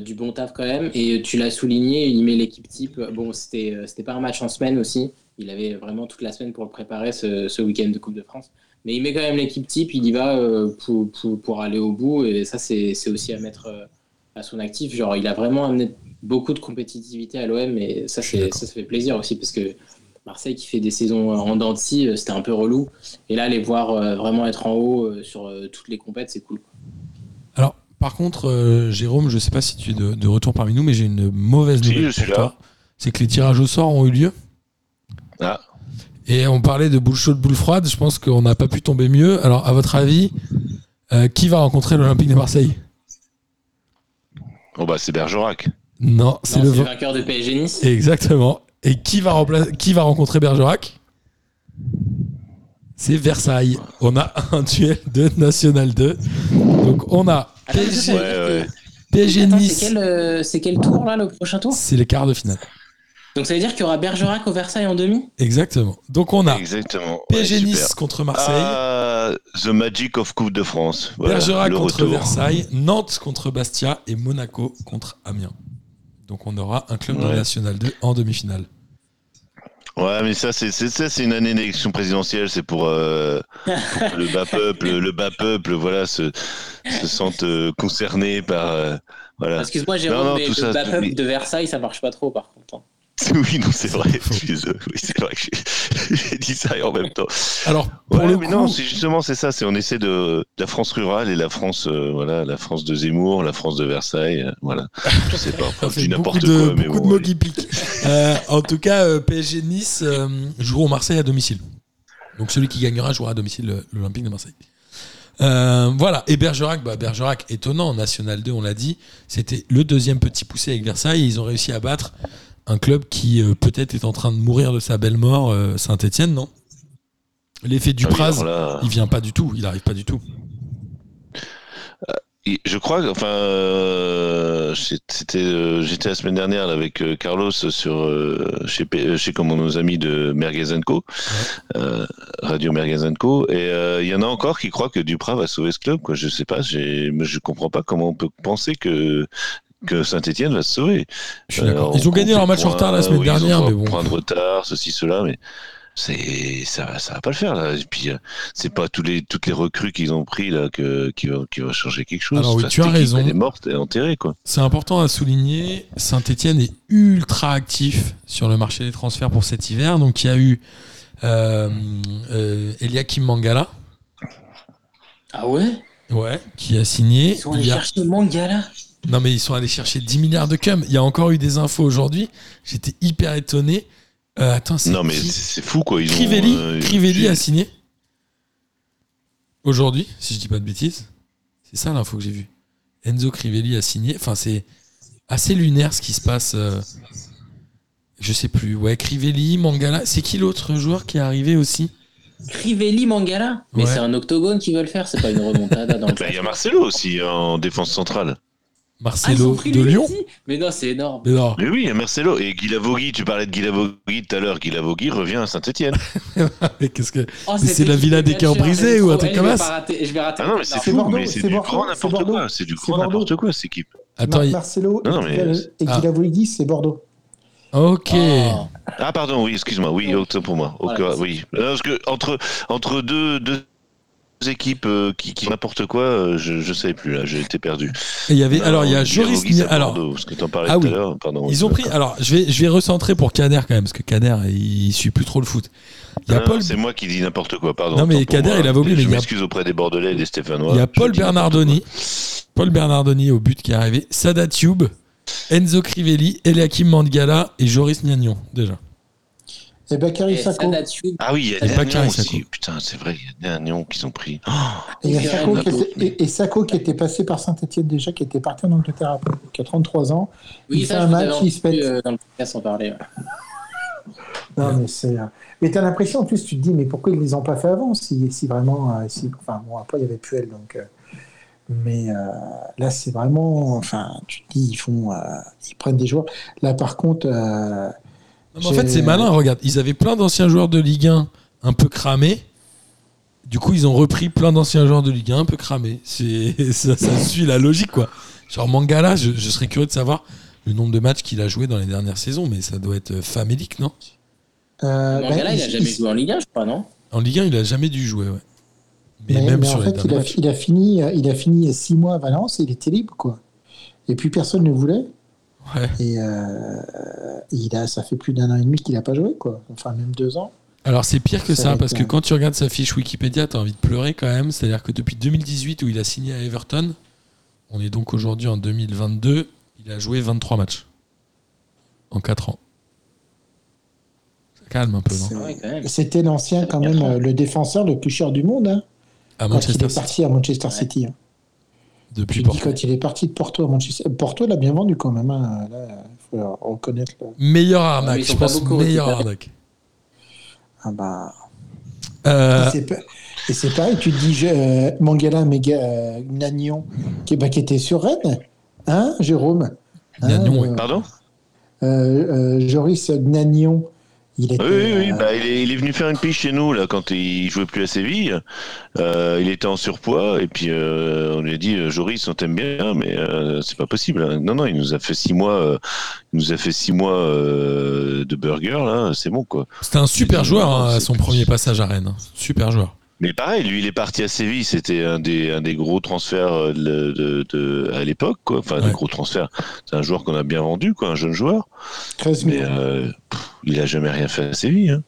du bon taf quand même. Et tu l'as souligné, il met l'équipe type. Bon, c'était euh, pas un match en semaine aussi. Il avait vraiment toute la semaine pour le préparer ce, ce week-end de Coupe de France. Mais il met quand même l'équipe type, il y va euh, pour, pour, pour, aller au bout. Et ça, c'est aussi à mettre à son actif. Genre, il a vraiment amené beaucoup de compétitivité à l'OM. Et ça, ça, ça fait plaisir aussi parce que Marseille qui fait des saisons en dents de scie, c'était un peu relou. Et là, les voir vraiment être en haut sur toutes les compètes, c'est cool. Par contre, euh, Jérôme, je ne sais pas si tu es de, retour parmi nous, mais j'ai une mauvaise nouvelle pour toi. C'est que les tirages au sort ont eu lieu. Ah. Et on parlait de boule chaude, boule froide. Je pense qu'on n'a pas pu tomber mieux. Alors, à votre avis, euh, qui va rencontrer l'Olympique de Marseille? Oh bah c'est Bergerac. Non, c'est le... vainqueur de PSG Nice. Exactement. Et qui va, qui va rencontrer Bergerac? C'est Versailles. On a un duel de National 2. Donc on a PSG, Nice. Euh, c'est quel, tour là, le prochain tour? C'est les quarts de finale. Donc ça veut dire qu'il y aura Bergerac au Versailles en demi? Exactement. Donc on a Exactement. PSG Nice contre Marseille. Ah, the Magic of Coupe de France. Bergerac contre Versailles, Nantes contre Bastia et Monaco contre Amiens. Donc on aura un club de la National 2 en demi-finale. Ouais, mais ça, c'est ça, c'est une année d'élection présidentielle. C'est pour, euh, le bas peuple, le bas peuple, voilà, se, se sentent euh, concernés par, euh, voilà. Excuse-moi, Jérôme, mais le bas peuple de Versailles, ça marche pas trop, par contre. Oui, non, c'est vrai. c'est vrai que j'ai dit ça en même temps. Alors, pour le mais non, justement, c'est ça. C'est on essaie de la France rurale et la France, euh, voilà, la France de Zemmour, la France de Versailles, euh, voilà. Je sais pas. Enfin, je n'importe quoi, mais beaucoup de mots qui piquent. Euh, en tout cas, PSG Nice joueront Marseille à domicile. Donc celui qui gagnera jouera à domicile l'Olympique de Marseille. voilà, et Bergerac, bah Bergerac, étonnant, National 2, on l'a dit, c'était le deuxième petit poussé avec Versailles, ils ont réussi à battre un club qui euh, peut-être est en train de mourir de sa belle mort, euh, Saint-Etienne, non? L'effet du Praz, ah il vient pas du tout, il arrive pas du tout. Euh, je crois, enfin, c'était, j'étais la semaine dernière avec Carlos sur chez, chez comme nos amis de Merguez Co, Radio Merguez Co, et il y en a encore qui croient que Duprat va sauver ce club. Quoi, je sais pas, je comprends pas comment on peut penser que que Saint-Etienne va se sauver. Euh, ils ont gagné leur match en retard la semaine dernière, mais bon. Point de retard, ceci, cela, mais c'est ça, ça va pas le faire là. Et puis euh, c'est pas tous les toutes les recrues qu'ils ont pris là que qui va, qui va changer quelque chose. Alors oui, tu as raison. Elle est morte, et enterrée quoi. C'est important à souligner. Saint-Etienne est ultra actif sur le marché des transferts pour cet hiver, donc il y a eu Euh, euh, Eliakim Mangala, Ah ouais? Ouais, qui a signé. Ils sont allés Il y a- chercher Mangala? Non, mais ils sont allés chercher 10 milliards de cum. Il y a encore eu des infos aujourd'hui. J'étais hyper étonné. Euh, attends, c'est. Non, mais qui c'est fou, quoi. Ils ont, Crivelli, euh, Crivelli a signé. Aujourd'hui, si je dis pas de bêtises. C'est ça l'info que j'ai vue. Enzo Crivelli a signé. Enfin, c'est assez lunaire ce qui se passe. euh, Je sais plus. Ouais, Crivelli, Mangala. C'est qui l'autre joueur qui est arrivé aussi? Crivelli Mangala? Mais Ouais. c'est un octogone qu'ils veulent faire, c'est pas une remontada dans le Bah, Il y a Marcelo aussi en défense centrale. Ah, Marcelo pris de Lyon Mais non, c'est énorme. Mais non. Mais oui, il y a Marcelo. Et Guilavogui, tu parlais de Guilavogui tout à l'heure. Guilavogui revient à Saint-Etienne. Mais qu'est-ce que. Oh, c'est la villa de des cœurs brisés ou un truc comme ça Je vais rater. Ah non, mais c'est C'est fou, Bordeaux, mais c'est c'est du grand c'est n'importe quoi. C'est du C'est grand n'importe quoi, cette équipe. Attends, Mar- Marcelo Non, et, mais- Guilavogui- et Ah. Guilavogui, c'est Bordeaux. Ok. Oh. Ah, pardon, oui, excuse-moi. Oui, autant pour moi. Ok, Voilà. oui. Non, parce que entre, entre deux, deux équipes euh, qui, qui n'importe quoi, euh, je ne savais plus, là. J'ai été perdu. Il y avait. Non, alors, il y a Joris. c'est Alors, Bordeaux, parce que t'en parlais Ah tout oui. à l'heure. Pardon. Ils ont pris. Alors, je vais, je vais recentrer pour Kader quand même, parce que Kader, il, suit plus trop le foot. Il y a Non, Paul, C'est moi qui dis n'importe quoi, pardon. Non, mais moi. il avait oublié, Je il a- m'excuse auprès des Bordelais et des Stéphanois. il y a Paul Bernardoni. Paul Bernardoni au but qui est arrivé. Sada Tube, Enzo Crivelli, Eliakim Mandgala et Joris Niagnon, déjà. Et Bakary Sako. Ah oui, il y a Et des Bakary aussi. Putain, c'est vrai, il y a des Agnon qu'ils ont pris. Oh, Et, il y a Sako qui était, et, et Sako qui était passé par Saint-Etienne déjà, qui était parti en Angleterre après, qui a 33 ans. Oui, Il ça, fait un match, il se pète. euh, dans le podcast en parler. ouais. Non, mais c'est. euh, Mais t'as l'impression, en plus, tu te dis, mais pourquoi ils les ont pas fait avant si, si vraiment. euh, si... Enfin, bon, après, il y avait Puel, donc. euh, Mais euh, là, c'est vraiment. Enfin, tu te dis, ils font. euh, Ils prennent des joueurs. Là, par contre. Euh, Non, mais en fait, c'est malin, regarde. Ils avaient plein d'anciens joueurs de Ligue 1 un peu cramés. Du coup, ils ont repris plein d'anciens joueurs de Ligue 1 un peu cramés. C'est, ça, ça suit la logique, quoi. Genre Mangala, je, je serais curieux de savoir le nombre de matchs qu'il a joué dans les dernières saisons, mais ça doit être famélique, non? Euh, Mangala, ben, il a jamais joué en Ligue 1, je crois, non? En Ligue 1, il a jamais dû jouer, ouais. Mais, Mais, même mais sur en les fait, il a, il a fini, euh, il a fini six mois à Valence et il était libre, quoi. Et puis personne ne voulait. Ouais. Et euh, il a, ça fait plus d'un an et demi qu'il n'a pas joué, quoi. Enfin, même deux ans. Alors c'est pire que Ça parce que un- quand tu regardes sa fiche Wikipédia, t'as envie de pleurer quand même. C'est-à-dire que depuis 2018 où il a signé à Everton, on est donc aujourd'hui en 2022, il a joué 23 matchs en 4 ans. Ça calme un peu, non quand même. C'était l'ancien, quand même, euh, le défenseur le plus cher du monde, hein, À quand il Manchester est City. parti à Manchester Ouais. City. hein. Depuis Je dis Porto. quand il est parti de Porto à Manchester. Porto l'a bien vendu quand même. Hein. Là, il faut reconnaître. le- Meilleure Ouais, mais arnaque, je pense meilleure récupérés. arnaque. Ah bah. Euh, Et c'est pareil, tu te dis euh, Mangala, Méga, euh, Nagnon, qui, bah, qui était sur Rennes. Hein, Jérôme? Hein, Nagnon, oui. euh, Pardon? euh, euh, Joris Nagnon, il était. Oui, oui, oui. euh, Bah, il, est, il est venu faire une piche chez nous là quand il jouait plus à Séville. Euh, il était en surpoids et puis euh, on lui a dit euh, Joris, on t'aime bien, mais euh, c'est pas possible. hein. Non, non, il nous a fait six mois. euh, il nous a fait six mois euh, de burger là. C'est bon quoi. C'était un super dit, joueur hein, à son premier passage à Rennes. hein. Super joueur. Mais pareil, lui, il est parti à Séville. C'était un des, un des gros transferts euh, de, de- de- à l'époque, quoi. Enfin, Ouais. des gros transferts. C'est un joueur qu'on a bien vendu, quoi, un jeune joueur. 13 Mais euh, pff, il a jamais rien fait à Séville. hein.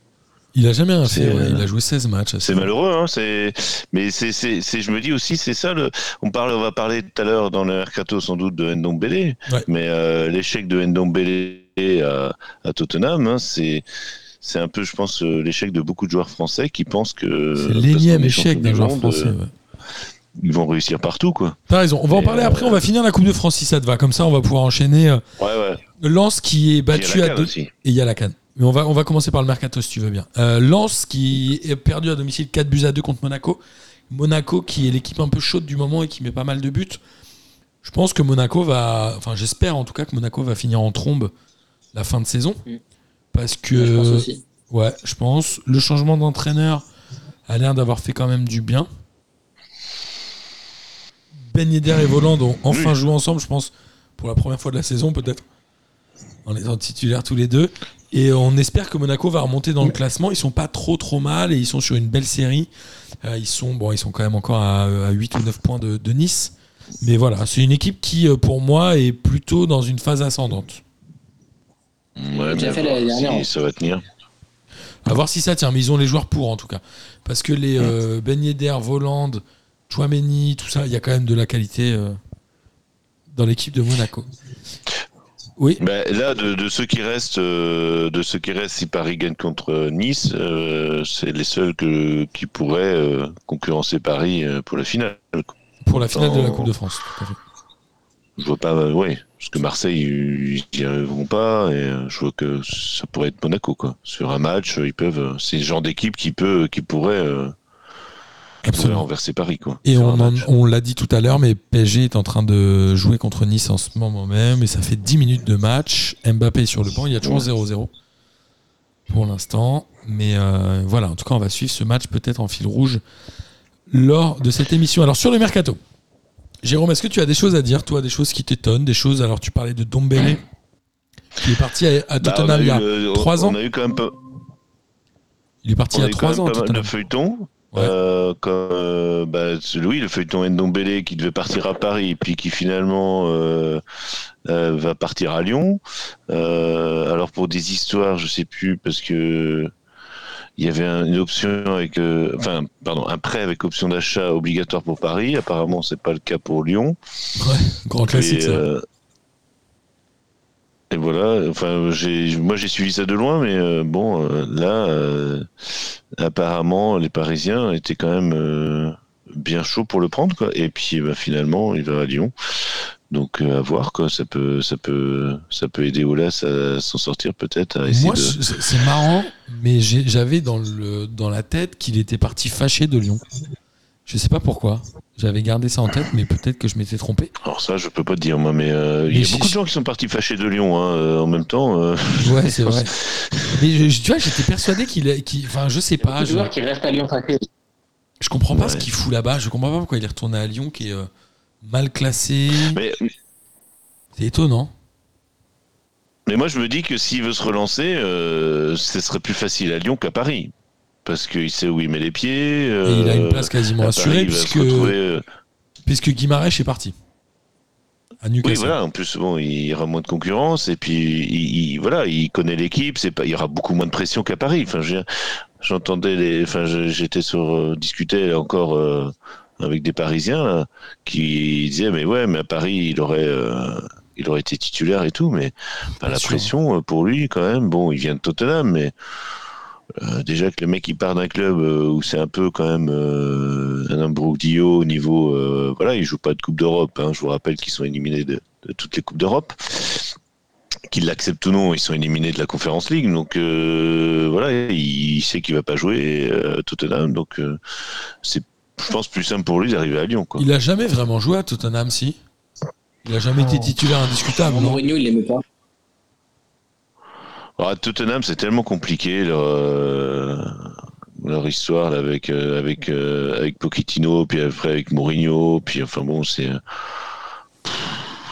Il a jamais rien fait. ouais. euh, Il a joué 16 matchs. C'est malheureux, hein, c'est, mais c'est, c'est, c'est, je me dis aussi, c'est ça. Le, on parle, on va parler tout à l'heure dans le mercato sans doute de Ndombele, Ouais. mais euh, l'échec de Ndombele à, à Tottenham, hein, c'est, c'est un peu, je pense, euh, l'échec de beaucoup de joueurs français qui pensent que C'est parce l'énième échec d'un du joueur français. euh, ouais. Ils vont réussir partout, quoi. T'as raison. On va en parler euh, après. On va finir la Coupe de France si ça te va. Comme ça, on va pouvoir enchaîner. euh, Ouais, ouais. Lens qui est battu à deux. aussi. Et il y a la canne. Mais on va, on va commencer par le mercato si tu veux bien. Euh, Lens qui est perdu à domicile 4 buts à 2 contre Monaco. Monaco qui est l'équipe un peu chaude du moment et qui met pas mal de buts. Je pense que Monaco va. Enfin, j'espère en tout cas que Monaco va finir en trombe la fin de saison. Mm. Parce que. Je pense aussi. Ouais, je pense. Le changement d'entraîneur a l'air d'avoir fait quand même du bien. Ben Yedder et Voland ont enfin joué ensemble, je pense, pour la première fois de la saison, peut-être, en étant titulaires tous les deux. Et on espère que Monaco va remonter dans le classement. Ils sont pas trop trop mal et ils sont sur une belle série. Euh, ils sont bon, ils sont quand même encore à, à 8 ou 9 points de, de Nice. Mais voilà, c'est une équipe qui, euh, pour moi, est plutôt dans une phase ascendante. Ouais, déjà fait voir l'année si dernière. ça va tenir. À voir si ça tient, mais ils ont les joueurs pour en tout cas. Parce que les euh, Ben Yedder, Voland, Chouameni, tout ça, il y a quand même de la qualité euh, dans l'équipe de Monaco. Oui. Ben, là, de, de ceux qui restent, euh, de ceux qui restent, si Paris gagne contre Nice, euh, c'est les seuls que, qui pourraient euh, concurrencer Paris pour la finale. Pour la finale de la Coupe de France. tout à fait. Je vois pas, euh, ouais, parce que Marseille, ils n'y arriveront pas, et euh, je vois que ça pourrait être Monaco, quoi. Sur un match, euh, ils peuvent, c'est le genre d'équipe qui peut, qui pourrait, euh, qui pourrait Absolument. renverser Paris, quoi. Et on, en- l'a dit tout à l'heure, mais PSG est en train de jouer contre Nice en ce moment même, et ça fait 10 minutes de match. Mbappé est sur le banc, il y a toujours 0-0 pour l'instant. Mais euh, voilà, en tout cas, on va suivre ce match peut-être en fil rouge lors de cette émission. Alors, sur le mercato, Jérôme, est-ce que tu as des choses à dire, toi, des choses qui t'étonnent, des choses Alors, tu parlais de Dombele, qui est parti à, à Bah, Tottenham il y a eu, trois on ans. a eu quand même pas, Il est parti on il y a a eu quand 3 même ans pas mal de Tottenham. feuilletons. Ouais. Euh, comme, euh, bah, oui, le feuilleton Ndombele qui devait partir à Paris, puis qui finalement euh, va partir à Lyon. Alors pour des histoires, je sais plus parce que il y avait un- une option avec, euh, enfin, pardon, un prêt avec option d'achat obligatoire pour Paris. Apparemment, c'est pas le cas pour Lyon. Ouais, grand classique, Et, euh, et voilà, enfin, j'ai, moi j'ai suivi ça de loin, mais euh, bon, là, apparemment, les Parisiens étaient quand même bien chauds pour le prendre, quoi. Et puis, bah, finalement, il va à Lyon. Donc, euh, à voir, quoi. Ça peut, ça peut, ça peut aider Olas à s'en sortir, peut-être, à essayer Moi, de. c'est c'est marrant, mais j'avais dans, le, dans la tête qu'il était parti fâché de Lyon. Je sais pas pourquoi. J'avais gardé ça en tête, mais peut-être que je m'étais trompé. Alors ça, je peux pas te dire, moi, mais euh, il y a beaucoup de gens qui sont partis fâchés de Lyon, hein, euh, en même temps. euh, Ouais, c'est vrai. Mais je- tu vois, j'étais persuadé qu'il. qu'il- Enfin, je sais pas. Je, qui restent à Lyon je comprends pas Ouais. ce qu'il fout là-bas. Je comprends pas pourquoi il est retourné à Lyon, qui est euh, mal classé. mais C'est étonnant. Mais moi, je me dis que s'il veut se relancer, euh, ce serait plus facile à Lyon qu'à Paris. Parce qu'il sait où il met les pieds. Et il a une place quasiment à assurée, Paris, puisque, retrouver, euh, puisque Guimarães est parti. À Oui, voilà. En plus, bon, il y aura moins de concurrence. Et puis, il, il- voilà, il connaît l'équipe. C'est pas, il y aura beaucoup moins de pression qu'à Paris. Enfin, j'entendais les. Enfin, j'étais sur. euh, discuter encore euh, avec des Parisiens là, qui disaient Mais ouais, mais à Paris, il aurait. euh, il aurait été titulaire et tout, mais pas Bien la sûr. pression euh, pour lui quand même. Bon, il vient de Tottenham, mais euh, déjà que le mec il part d'un club euh, où c'est un peu quand même euh, un imbroglio au niveau, euh, voilà, il joue pas de Coupe d'Europe. hein. je vous rappelle qu'ils sont éliminés de, de toutes les coupes d'Europe. Qu'ils l'acceptent ou non, ils sont éliminés de la Conférence League. Donc euh, voilà, il, il sait qu'il va pas jouer euh, à Tottenham. Donc euh, c'est, je pense, plus simple pour lui d'arriver à Lyon. Quoi. Il a jamais vraiment joué à Tottenham, si? Il a jamais été titulaire indiscutable, Mourinho, il l'aimait pas. Ah, Tottenham, c'est tellement compliqué leur, euh, leur histoire là, avec euh, avec euh, avec Pochettino, puis après avec Mourinho, puis enfin bon, c'est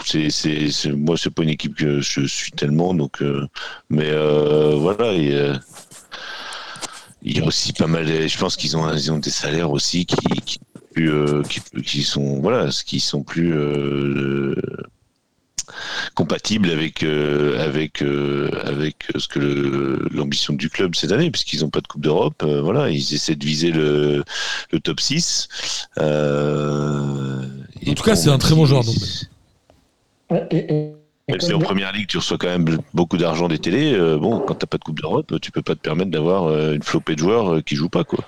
c'est moi c'est pas une équipe que je suis tellement donc euh, mais euh, voilà a, il y a aussi pas mal de- je pense qu'ils ont ils ont des salaires aussi qui qui, plus, euh, qui, qui sont voilà qui sont plus euh, compatible avec euh, avec euh, avec ce que le- l'ambition du club cette année puisqu'ils n'ont pas de coupe d'Europe euh, voilà ils essaient de viser le, le top 6 euh, et En tout cas, c'est un très bon joueur, donc. Ouais, et- et- et même si en première ligue tu reçois quand même beaucoup d'argent des télés euh, bon quand t'as pas de coupe d'Europe tu peux pas te permettre d'avoir euh, une flopée de joueurs euh, qui jouent pas quoi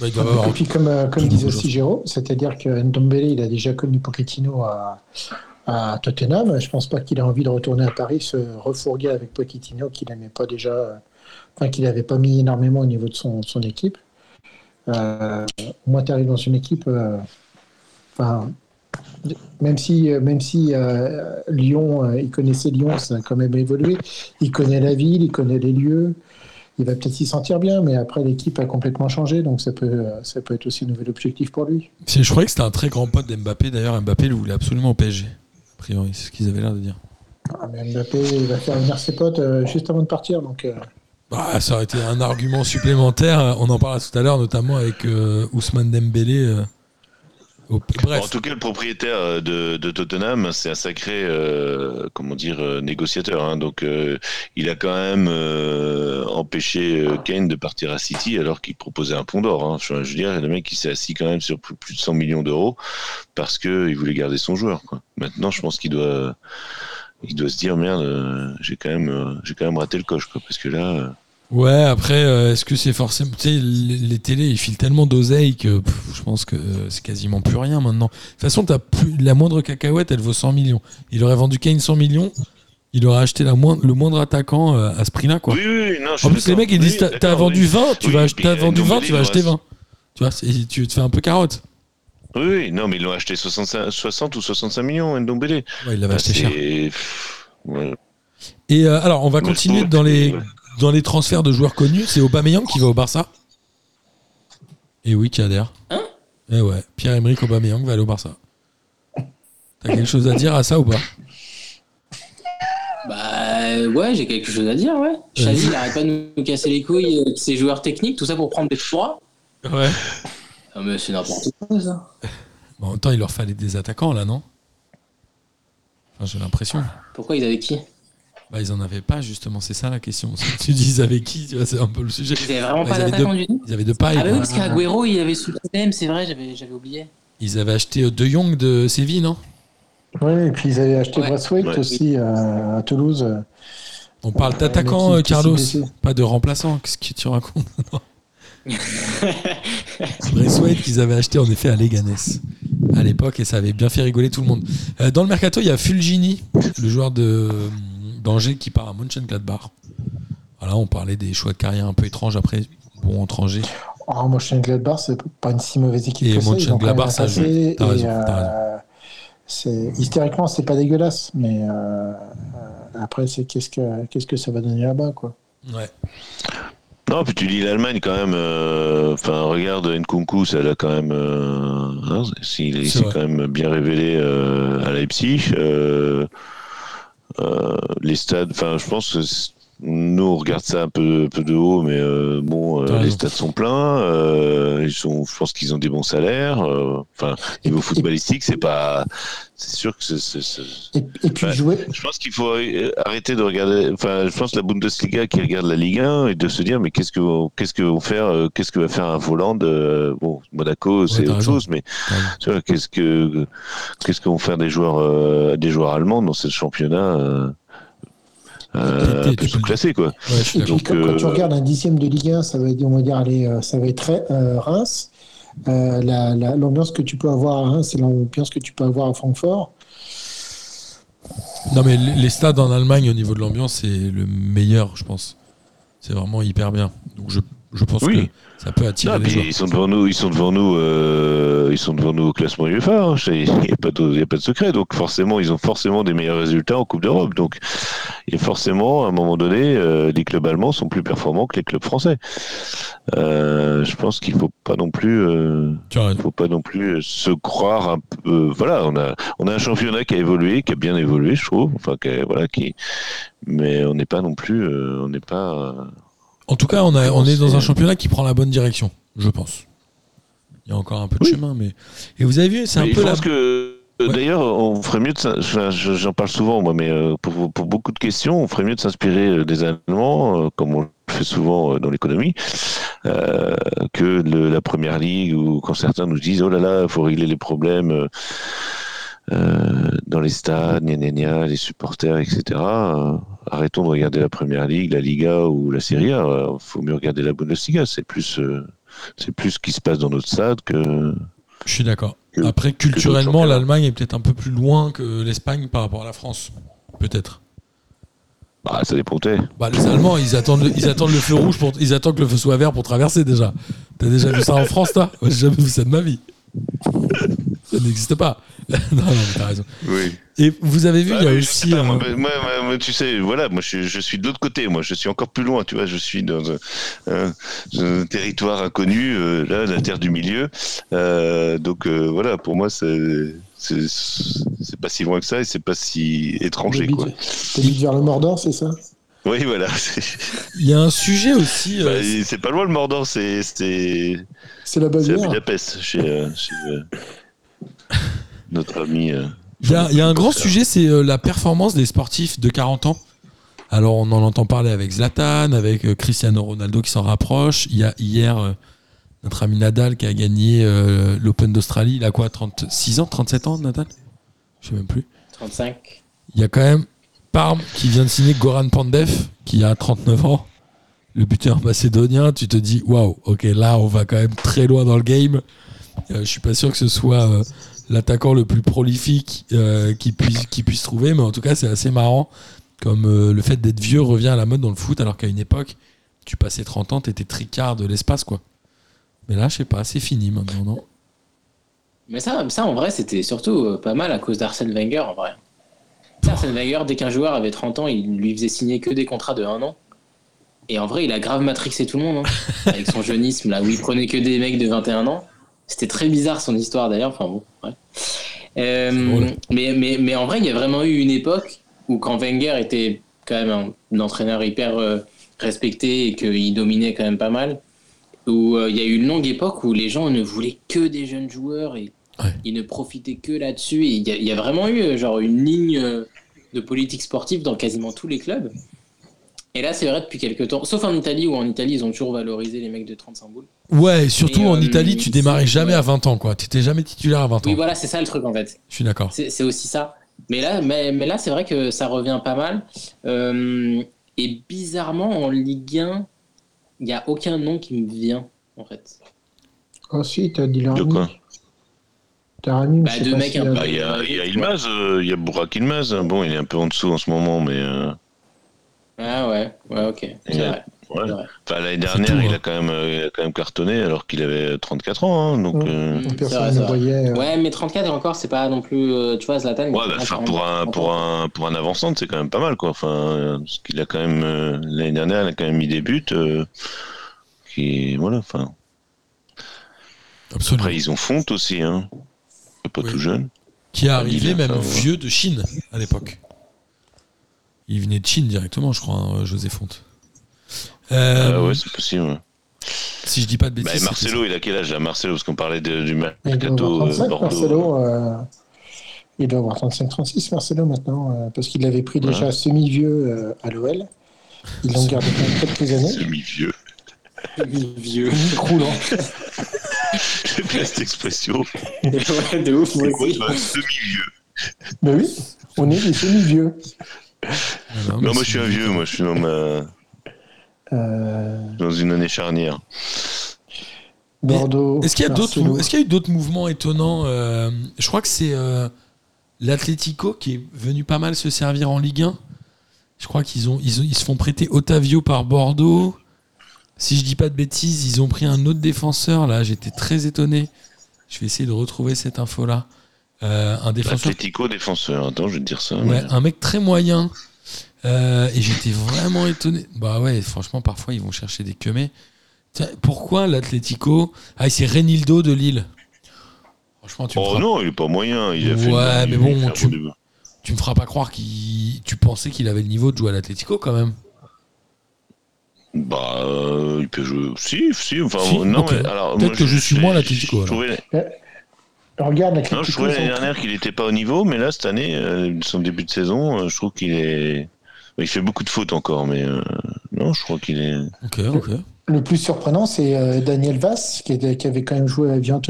Bah, il doit avoir Et puis comme, euh, comme disait aussi Jérôme, c'est-à-dire que Ndombele, il a déjà connu Pochettino à, à Tottenham. Je pense pas qu'il a envie de retourner à Paris, se refourguer avec Pochettino qu'il n'aimait pas déjà, enfin qu'il n'avait pas mis énormément au niveau de son, son équipe. Euh, moi, tu arrives dans une équipe, euh, enfin, même si, euh, même si euh, Lyon, euh, il connaissait Lyon, ça a quand même évolué. Il connaît la ville, il connaît les lieux. Il va peut-être s'y sentir bien, mais après l'équipe a complètement changé, donc ça peut, euh, ça peut être aussi un nouvel objectif pour lui. Je croyais que c'était un très grand pote d'Mbappé. D'ailleurs, Mbappé le voulait absolument au PSG. A priori, c'est ce qu'ils avaient l'air de dire. Ah, mais Mbappé, il va faire venir ses potes juste avant de partir, donc Bah, ça aurait été un argument supplémentaire. On en parlera tout à l'heure, notamment avec Ousmane Dembélé Bref. En tout cas, le propriétaire euh, de, de Tottenham, c'est un sacré, euh, comment dire, euh, négociateur. hein. Donc, euh, il a quand même euh, empêché Kane de partir à City alors qu'il proposait un pont d'or. Hein. Je, veux dire, le mec, il s'est assis quand même sur plus, de 100 millions d'euros parce que il voulait garder son joueur. Quoi. Maintenant, je pense qu'il doit, il doit se dire merde, j'ai quand même, j'ai quand même raté le coche, quoi, parce que là. Ouais, après, euh, est-ce que c'est forcément. Tu sais, les, les télés, ils filent tellement d'oseille que pff, je pense que euh, c'est quasiment plus rien maintenant. De toute façon, t'as plus, la moindre cacahuète, elle vaut 100 millions. Il aurait vendu Kane 100 millions, il aurait acheté la moindre, le moindre attaquant euh, à ce prix-là, quoi. Oui, oui, non, je en plus, les mecs, ils disent Oui, t'as- vendu oui. 20, tu vas, euh, vendu 20, Ndombele, tu vas acheter reste- 20. Tu vois, tu te fais un peu carotte. Oui, oui, non, mais ils l'ont acheté 65, 60 ou 65 millions, Ndombele. Ouais, il l'avait acheté C'est- cher. pff, ouais. Et euh, alors, on va continuer dans les. Dans les transferts de joueurs connus. C'est Aubameyang qui va au Barça? Et oui, qui adhère. Hein? Et ouais, Pierre-Emerick Aubameyang va aller au Barça. T'as quelque chose à dire à ça ou pas? Bah ouais, j'ai quelque chose à dire, ouais. Xavi, il arrête pas de nous casser les couilles, euh, ses joueurs techniques, tout ça pour prendre des droits. Ouais. Ah, mais c'est n'importe quoi, ça. Bon, en même temps, il leur fallait des attaquants là, non? Enfin, J'ai l'impression. Pourquoi ils avaient qui? Bah, ils en avaient pas, justement, c'est ça la question. Si tu dis ils avaient qui, tu vois, c'est un peu le sujet. Ils avaient vraiment Bah, pas d'attaquant du Ils avaient de paille. Ah bah oui, parce qu'Aguero, il avait sous le système, c'est vrai, j'avais j'avais oublié. Ils avaient acheté euh, De Jong de Séville, non? Oui, et puis ils avaient acheté Ouais. Aussi euh, à Toulouse. euh, On parle d'attaquant, euh, qui s'est Carlos, pas de remplaçant. Qu'est-ce que tu racontes? Braithwaite qu'ils avaient acheté en effet à Leganés à l'époque et ça avait bien fait rigoler tout le monde. Euh, dans le mercato, il y a Fulgini, le joueur de d'Angers qui part à Mönchengladbach. Voilà, on parlait des choix de carrière un peu étranges après. Bon, entre Angers. Oh, Mönchengladbach, c'est pas une si mauvaise équipe Et que ça. Mönchengladbach, ça joue. T'as raison, t'as euh, c'est- pas dégueulasse, mais euh, euh, après, c'est qu'est-ce que qu'est-ce que ça va donner là-bas, quoi. Ouais. Non, puis tu dis l'Allemagne quand même. euh, Enfin, regarde Nkunku, ça l'a quand même. euh, hein, s'il- il C'est s'est quand même bien révélé euh, à Leipzig. Euh, les stades. Enfin, je pense que nous on regarde ça un peu, peu de haut, mais euh, bon, euh, les stades sont pleins. euh, ils sont. Je pense qu'ils ont des bons salaires. euh, Enfin, niveau footballistique, c'est pas. C'est sûr que c'est- Et, et puis jouer. je pense qu'il faut euh, arrêter de regarder. Enfin, je pense la Bundesliga qui regarde la Ligue 1 et de se dire mais qu'est-ce que qu'est-ce que vont faire euh, qu'est-ce que va faire un Voland euh, Bon, Monaco c'est autre raison. chose, mais qu'est-ce que qu'est-ce que vont faire des joueurs euh, des joueurs allemands dans ce championnat euh, plus classé quoi. Ouais, puis quand, quand tu euh, regardes un dixième de Ligue 1, ça va être, on va dire, allez, euh, ça va être très, euh, Reims. Euh, la- la- l'ambiance que tu peux avoir à Reims, c'est l'ambiance que tu peux avoir à Francfort. Non, mais les les stades en Allemagne, au niveau de l'ambiance, c'est le meilleur, je pense. C'est vraiment hyper bien. Donc, je, je pense Oui. que ça peut attirer Non, les joueurs. ils sont devant nous, ils sont devant nous, euh, ils sont devant nous au classement UEFA. hein. Il n'y a, pas de- il y a pas de secret. Donc forcément, ils ont forcément des meilleurs résultats en Coupe d'Europe. Donc, et forcément, à un moment donné, euh, les clubs allemands sont plus performants que les clubs français. Euh, je pense qu'il faut pas non plus, faut pas non plus se croire un peu. voilà, on a, on a un championnat qui a évolué, qui a bien évolué, je trouve. Enfin, qui a- voilà, qui. Mais on n'est pas non plus, on n'est pas. En tout cas, on, a, on est dans un championnat qui prend la bonne direction, je pense. Il y a encore un peu de Oui. chemin, mais. Et vous avez vu, c'est un Mais peu je la. pense que euh, Ouais. d'ailleurs, on ferait mieux de j'en parle souvent moi, mais euh, pour, pour beaucoup de questions, on ferait mieux de s'inspirer euh, des Allemands, comme on le fait souvent dans l'économie, euh, que de la première ligue ou quand certains nous disent oh là là, il faut régler les problèmes. Euh, euh, dans les stades, gna gna gna, les supporters, etc. Euh, arrêtons de regarder la Première Ligue, la Liga ou la Serie A. Il faut mieux regarder la Bundesliga. C'est plus, euh, c'est plus ce qui se passe dans notre stade que, Je suis d'accord. Après, culturellement, l'Allemagne est peut-être un peu plus loin que l'Espagne par rapport à la France. Peut-être. Bah, ça dépend où t'es. Bah, les Allemands, ils attendent, le, ils attendent le feu rouge, pour, ils attendent que le feu soit vert pour traverser déjà. T'as déjà vu ça en France, toi? J'ai jamais vu ça de ma vie. N'existe pas. non, non, mais t'as raison. Oui. Et vous avez vu, Bah il y a oui, aussi. pas, euh, moi, bah, moi, moi, moi, tu sais, voilà, moi je, je suis de l'autre côté, moi je suis encore plus loin, tu vois, je suis dans un, un- un territoire inconnu, euh, là, la terre du milieu. Euh, donc euh, voilà, pour moi, c'est c'est c'est pas si loin que ça et c'est pas si étranger, quoi. T'habites vers le Mordor, c'est ça? Oui, voilà. c'est- Il y a un sujet aussi. bah, euh, c'est pas loin le Mordor, c'est c'est C'est la c'est Bavière. Budapest. Chez, chez, notre ami. euh, Il y a, il y a un grand sujet, c'est euh, la performance des sportifs de 40 ans. Alors, on en entend parler avec Zlatan, avec euh, Cristiano Ronaldo qui s'en rapproche. Il y a hier euh, notre ami Nadal qui a gagné euh, l'Open d'Australie. Il a quoi 36 ans 37 ans, Nadal? Je sais même plus. 35. Il y a quand même Parme qui vient de signer Goran Pandev qui a 39 ans. Le buteur macédonien, tu te dis waouh, ok, là on va quand même très loin dans le game. Euh, je suis pas sûr que ce soit euh, l'attaquant le plus prolifique euh, qui puisse qui puisse trouver, mais en tout cas c'est assez marrant comme le fait d'être vieux revient à la mode dans le foot alors qu'à une époque tu passais 30 ans, t'étais tricard de l'espace quoi. Mais là je sais pas, c'est fini maintenant, non? Mais ça, ça en vrai, c'était surtout pas mal à cause d'Arsène Wenger, en vrai. Arsène Wenger, dès qu'un joueur avait 30 ans, il lui faisait signer que des contrats de 1 an. Et en vrai, il a grave matrixé tout le monde, hein, avec son jeunisme, là, où il prenait que des mecs de 21 ans. C'était très bizarre son histoire, d'ailleurs. Enfin bon, ouais. Euh, mais, mais, mais en vrai, il y a vraiment eu une époque où, quand Wenger était quand même un, entraîneur hyper euh, respecté et qu'il dominait quand même pas mal, où euh, il y a eu une longue époque où les gens ne voulaient que des jeunes joueurs et Ouais. ils ne profitaient que là-dessus. Il y, y a vraiment eu genre une ligne de politique sportive dans quasiment tous les clubs. Et là, c'est vrai depuis quelques temps, sauf en Italie où en Italie ils ont toujours valorisé les mecs de 35 boules. Ouais, et surtout Mais, en euh, Italie, tu démarrais jamais ouais. à 20 ans quoi. T'étais jamais titulaire à 20 ans. Oui, voilà, c'est ça le truc en fait. Je suis d'accord. C'est aussi ça. Mais là, mais, mais là c'est vrai que ça revient pas mal. Euh, et bizarrement, en Ligue 1, il n'y a aucun nom qui me vient, en fait. Oh si, t'as dit De quoi T'as Rami, Bah, deux mecs si, un peu- Bah, Il y a, il y a Ilmaz, euh, il y a Bourak Ilmaz. Bon, il est un peu en dessous en ce moment, mais. euh, Ah ouais, ouais, ok. Vrai. ouais. Enfin, l'année dernière, tout, il, hein. a quand même, euh, il a quand même cartonné alors qu'il avait 34 ans. hein, donc, Ouais. euh, Mm, Personne vrai, voyait. euh, Ouais, mais 34 et encore, c'est pas non plus. euh, tu vois, Zlatan. Ouais, bah, enfin, 40, pour un, pour un, pour un avançant, c'est quand même pas mal, quoi. Enfin, euh, parce qu'il a quand même, euh, l'année dernière, il a quand même mis des buts, euh, qui, voilà, enfin. Après, ils ont Fonte aussi, hein. Pas tout jeune. Qui est arrivé même vieux de Chine à l'époque. Il venait de Chine directement, je crois, hein, José Fonte. Euh, Ah ouais, c'est possible. ouais. si je dis pas de Bah, bêtises. Marcelo, il a quel âge, là, Marcelo? Parce qu'on parlait de- du Il doit mercato avoir euh, 35, Bordeaux. Marcelo. euh, il doit avoir 35-36, Marcelo, maintenant, euh, parce qu'il l'avait pris déjà Ouais. semi-vieux euh, à l'OL. Ils l'ont gardé pendant quelques années. Semi-vieux. vieux. Croulant. J'aime bien cette expression? ouais, de ouf, moi aussi. semi-vieux? Ben oui, on est des semi-vieux. Non, mais Non, moi, je suis un vieux. Moi, je suis dans, ma... Euh, dans une année charnière. Bordeaux. Est-ce qu'il y, a d'autres Marcelo. mou- est-ce qu'il y a eu d'autres mouvements étonnants euh, Je crois que c'est euh, l'Atlético qui est venu pas mal se servir en Ligue 1. Je crois qu'ils ont, ils ont- ils se font prêter Otavio par Bordeaux. Si je dis pas de bêtises, ils ont pris un autre défenseur. Là, j'étais très étonné. Je vais essayer de retrouver cette info-là. Euh, un défenseur Atlético défenseur. Attends, je vais te dire ça. Ouais, un mec très moyen. Euh, et j'étais vraiment étonné. Bah ouais, franchement, parfois ils vont chercher des quemés. Tiens, pourquoi l'Atlético Ah, c'est Renildo de Lille. Franchement, tu me, Oh feras, non, il est pas moyen. Il a fait Ouais, mais bon, tu- tu me feras pas croire qu'il. Tu pensais qu'il avait le niveau de jouer à l'Atlético quand même. Bah, euh, il peut jouer. Si, si. Enfin, Si, non, mais alors. Peut-être que je suis je- moins je- l'Atlético, je trouvais- Regarde Non, je trouvais l'année dernière qu'il n'était pas au niveau, mais là, cette année, euh, son début de saison, euh, je trouve qu'il est. Il fait beaucoup de fautes encore, mais euh, non, je crois qu'il est. Ok, ok. Le plus surprenant, c'est euh, Daniel Vass, qui, avait quand même joué à Evian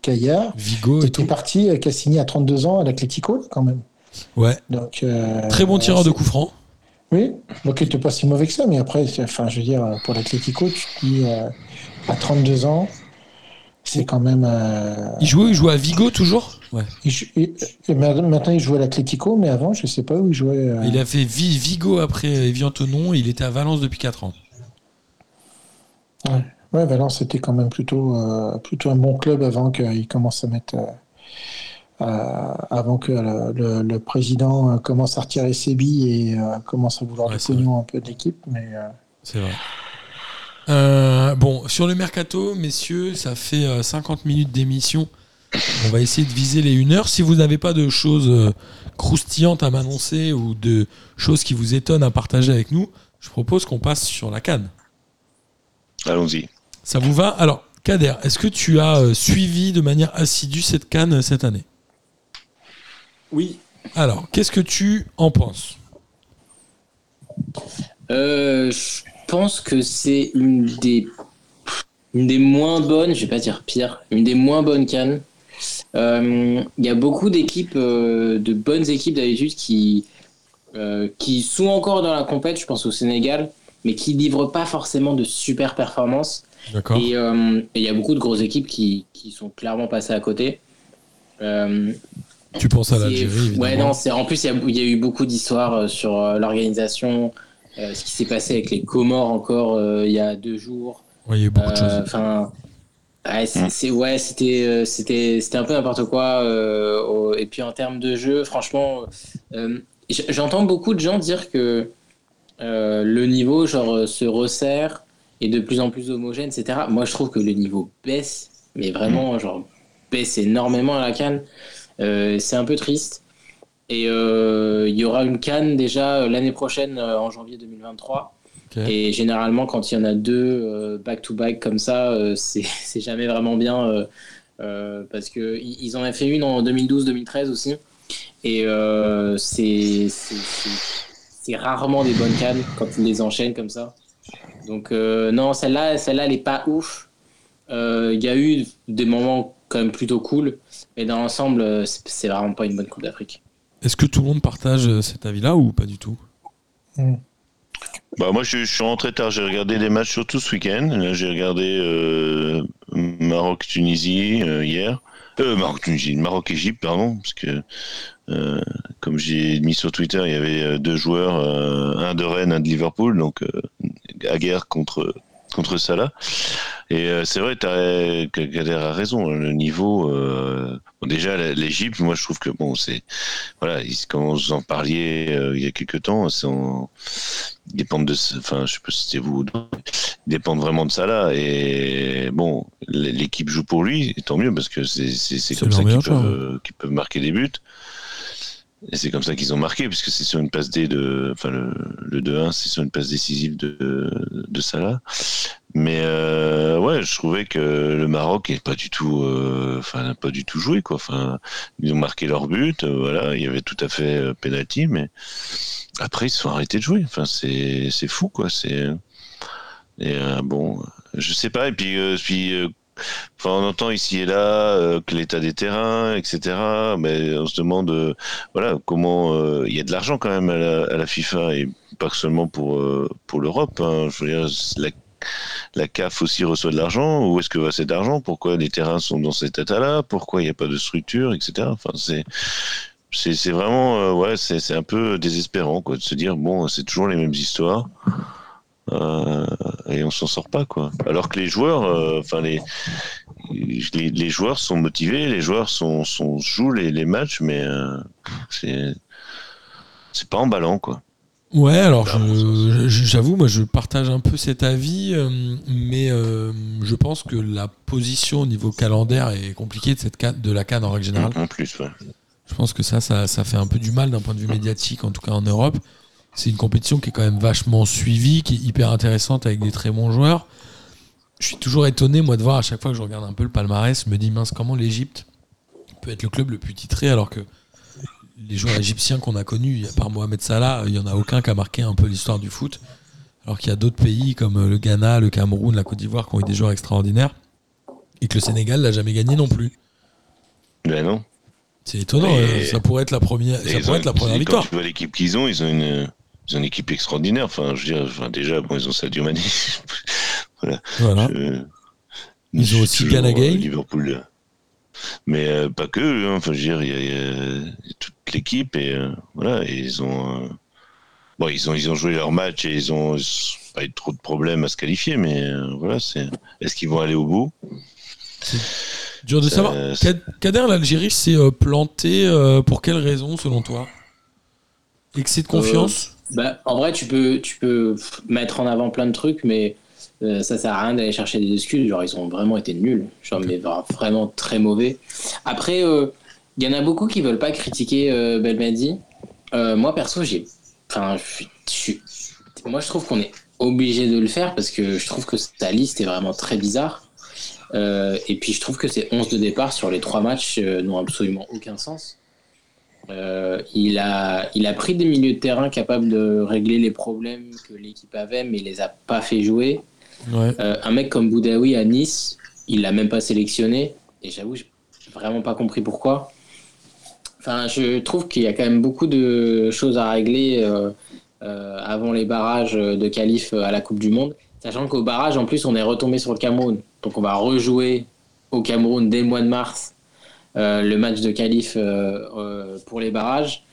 Caillard, Vigo qui et était tout. parti, qui a signé à 32 ans à l'Atlético, quand même. Ouais. Donc, euh, Très bon tireur de c'est- coup franc. Oui, donc il n'était pas si mauvais que ça, mais après, enfin, je veux dire, pour l'Atlético, tu te dis, euh, à 32 ans, c'est quand même. euh, Il jouait, il jouait à Vigo toujours? Ouais. il il- maintenant, il joue à l'Atlético, mais avant, je ne sais pas où il jouait. euh, Il a fait Vi- Vigo après Evian-Tonon. Il était à Valence depuis 4 ans. Ouais, Valence, c'était quand même plutôt, euh, plutôt un bon club avant qu'il commence à mettre. euh, euh, avant que le, le- le président euh, commence à retirer ses billes et euh, commence à vouloir Ouais, du c'est pognon un peu d'équipe. Mais euh, C'est vrai. Euh, bon, sur le mercato, messieurs, ça fait euh, 50 minutes d'émission. On va essayer de viser les 1 heure. Si vous n'avez pas de choses euh, croustillantes à m'annoncer ou de choses qui vous étonnent à partager avec nous, je propose qu'on passe sur la canne. Allons-y. Ça vous va? Alors, Kader, est-ce que tu as euh, suivi de manière assidue cette canne euh, cette année? Oui. Alors, qu'est-ce que tu en penses? Euh, je pense que c'est une des, une des moins bonnes, je vais pas dire pire, une des moins bonnes cannes. Euh, Il y a beaucoup d'équipes, euh, de bonnes équipes d'habitude qui, euh, qui sont encore dans la compète, je pense au Sénégal, mais qui livrent pas forcément de super performances. Et euh, il y a beaucoup de grosses équipes qui, qui sont clairement passées à côté. Euh, Tu penses à l'Algérie. Ouais, non, en plus il y a, il y a eu beaucoup d'histoires euh, sur euh, l'organisation, euh, ce qui s'est passé avec les Comores encore euh, il y a deux jours. Ouais, il y a eu beaucoup de Euh, choses. Enfin, ouais, c'est, Mm. c'est- ouais, c'était, euh, c'était, c'était un peu n'importe quoi. euh, au- et puis en termes de jeu, franchement, euh, j'entends beaucoup de gens dire que euh, le niveau genre euh, se resserre et de plus en plus homogène, etc. Moi, je trouve que le niveau baisse, mais vraiment genre baisse énormément à la canne. Euh, c'est un peu triste. Et euh, il y aura une canne déjà euh, l'année prochaine, euh, en janvier 2023. Ok. Et généralement, quand il y en a deux back-to-back comme ça, c'est jamais vraiment bien. parce qu'ils ils en ont fait une en 2012-2013 aussi. Et euh, c'est rarement des bonnes cannes quand ils les enchaînent comme ça. Donc, euh, non, celle-là, celle-là, elle est pas ouf. Euh, Il y a eu des moments quand même plutôt cool. Mais dans l'ensemble, c'est vraiment pas une bonne Coupe d'Afrique. Est-ce que tout le monde partage euh, cet avis-là ou pas du tout? Bah moi je, je suis rentré tard, j'ai regardé des matchs surtout ce week-end. J'ai regardé euh, Maroc-Tunisie euh, hier. Euh, Maroc-Tunisie, Maroc-Égypte, pardon, parce que euh, comme j'ai mis sur Twitter, il y avait deux joueurs, euh, un de Rennes, un de Liverpool, donc euh, à guerre contre contre Salah. Et euh, c'est vrai, Kader a raison. Le niveau, euh, bon, déjà l'Égypte, moi je trouve que bon, c'est voilà, ils- comme vous en parliez euh, il y a quelques temps, c'est dépendent de, enfin, je sais pas si c'était vous, ils dépendent vraiment de là. Et bon, l'équipe joue pour lui, et tant mieux parce que c'est comme ça peuvent, qu'ils peuvent marquer des buts. Et c'est comme ça qu'ils ont marqué, puisque c'est sur une passe D de, enfin le, le 2-1, c'est sur une passe décisive de, de Salah. Mais euh, ouais, je trouvais que le Maroc est pas du tout, euh, enfin n'a pas du tout joué quoi. Enfin, ils ont marqué leur but, euh, voilà, il y avait tout à fait euh, penalty, mais après ils se sont arrêtés de jouer. Enfin, c'est fou quoi. C'est et euh, bon, je sais pas. Et puis euh, puis euh, Enfin, on entend ici et là euh, que l'état des terrains, etc. Mais on se demande, euh, voilà, comment euh, il y a de l'argent quand même à la, FIFA et pas seulement pour pour l'Europe. hein. La, CAF aussi reçoit de l'argent. Où est-ce que va cet argent? Pourquoi les terrains sont dans cet état-là? Pourquoi il n'y a pas de structure, etc. Enfin, c'est c'est vraiment ouais, c'est un peu désespérant de se dire bon, c'est toujours les mêmes histoires. Euh, et on s'en sort pas quoi. Alors que les joueurs, euh, enfin les, les les joueurs sont motivés, les joueurs sont, sont jouent les, les matchs, mais euh, c'est c'est pas emballant quoi. Ouais, alors j'avoue, moi je partage un peu cet avis, euh, mais je pense que la position au niveau calendaire est compliquée de, cette de la canne en règle générale. En plus, ouais. Je pense que ça, ça, ça fait un peu du mal d'un point de vue médiatique, en tout cas en Europe. C'est une compétition qui est quand même vachement suivie, qui est hyper intéressante avec des très bons joueurs. Je suis toujours étonné, moi, de voir à chaque fois que je regarde un peu le palmarès, je me dis, mince, comment l'Égypte peut être le club le plus titré alors que les joueurs égyptiens qu'on a connus, à part Mohamed Salah, il n'y en a aucun qui a marqué un peu l'histoire du foot. Alors qu'il y a d'autres pays comme le Ghana, le Cameroun, la Côte d'Ivoire qui ont eu des joueurs extraordinaires et que le Sénégal l'a jamais gagné non plus. Ben non. C'est étonnant, Et- euh, ça pourrait être la première, ça pourrait être la première quand victoire. tu vois l'équipe qu'ils ont, ils ont une ils ont une équipe extraordinaire. Enfin, je veux dire, enfin, déjà, bon, ils ont Sadio Mané. Voilà. Je- Ils ont aussi toujours, Gana Gueye. euh, Liverpool. Mais euh, pas que. hein. Enfin, je veux dire, il y, a- il y a toute l'équipe et euh, voilà. Et ils ont. euh, Bon, ils ont ils ont joué leur match et ils ont pas eu trop de problèmes à se qualifier, mais voilà, c'est. Est-ce qu'ils vont aller au bout? Dur de savoir. Kader, l'Algérie s'est planté pour quelle raison selon toi? Excès de confiance Bah, en vrai, tu peux, tu peux mettre en avant plein de trucs, mais euh, ça sert à rien d'aller chercher des excuses. Genre, ils ont vraiment été nuls. Genre, mais vra- vraiment très mauvais. Après, euh, il y en a beaucoup qui veulent pas critiquer euh, Belmadi. Euh, moi, perso, j'ai. Enfin, je suis- moi, je trouve qu'on est obligé de le faire parce que je trouve que sa liste est vraiment très bizarre. et puis je trouve que ces 11 de départ sur les trois matchs n'ont absolument aucun sens. Il, a, il a pris des milieux de terrain capables de régler les problèmes que l'équipe avait, mais il les a pas fait jouer. un mec comme Boudaoui à Nice, il l'a même pas sélectionné. Et j'avoue, j'ai vraiment pas compris pourquoi. Enfin, je trouve qu'il y a quand même beaucoup de choses à régler euh, euh, avant les barrages de qualif à la Coupe du Monde. Sachant qu'au barrage, en plus, on est retombé sur le Cameroun. Donc, on va rejouer au Cameroun dès le mois de mars euh, le match de qualif pour les barrages.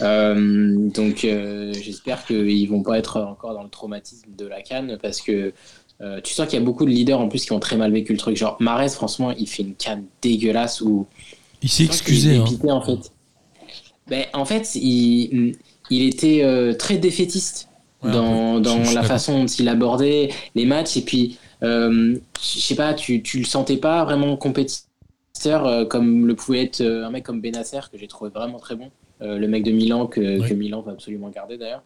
donc, j'espère qu'ils vont pas être encore dans le traumatisme de la canne parce que euh, tu sens qu'il y a beaucoup de leaders en plus qui ont très mal vécu le truc. Genre, Marès, franchement, il fait une canne dégueulasse où. Il s'est excusé. Hein. en fait. Ben, en fait, il, il était euh, très défaitiste dans, dans la façon dont il abordait les matchs. Et puis, euh, je sais pas, tu, tu le sentais pas vraiment compétiteur comme le pouvait être un mec comme Benasser, que j'ai trouvé vraiment très bon. le mec de Milan, que, que Milan va absolument garder d'ailleurs.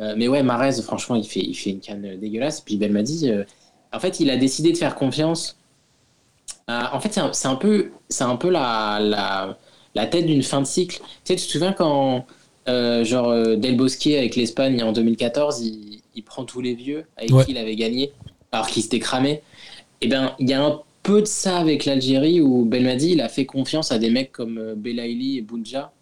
Euh, mais ouais, Marez, franchement, il fait, il fait une canne dégueulasse. Puis Ben m'a dit, euh, en fait, il a décidé de faire confiance. en fait, c'est un, peu, c'est un peu la, la, la tête d'une fin de cycle. Tu sais, tu te souviens quand, euh, genre, Del Bosque avec l'Espagne en 2014, il, il, prend tous les vieux avec qui il avait gagné, alors qu'il s'était cramé. Et eh bien, il y a un peu de ça avec l'Algérie où Belmadi, il a fait confiance à des mecs comme Belaïli et Bounja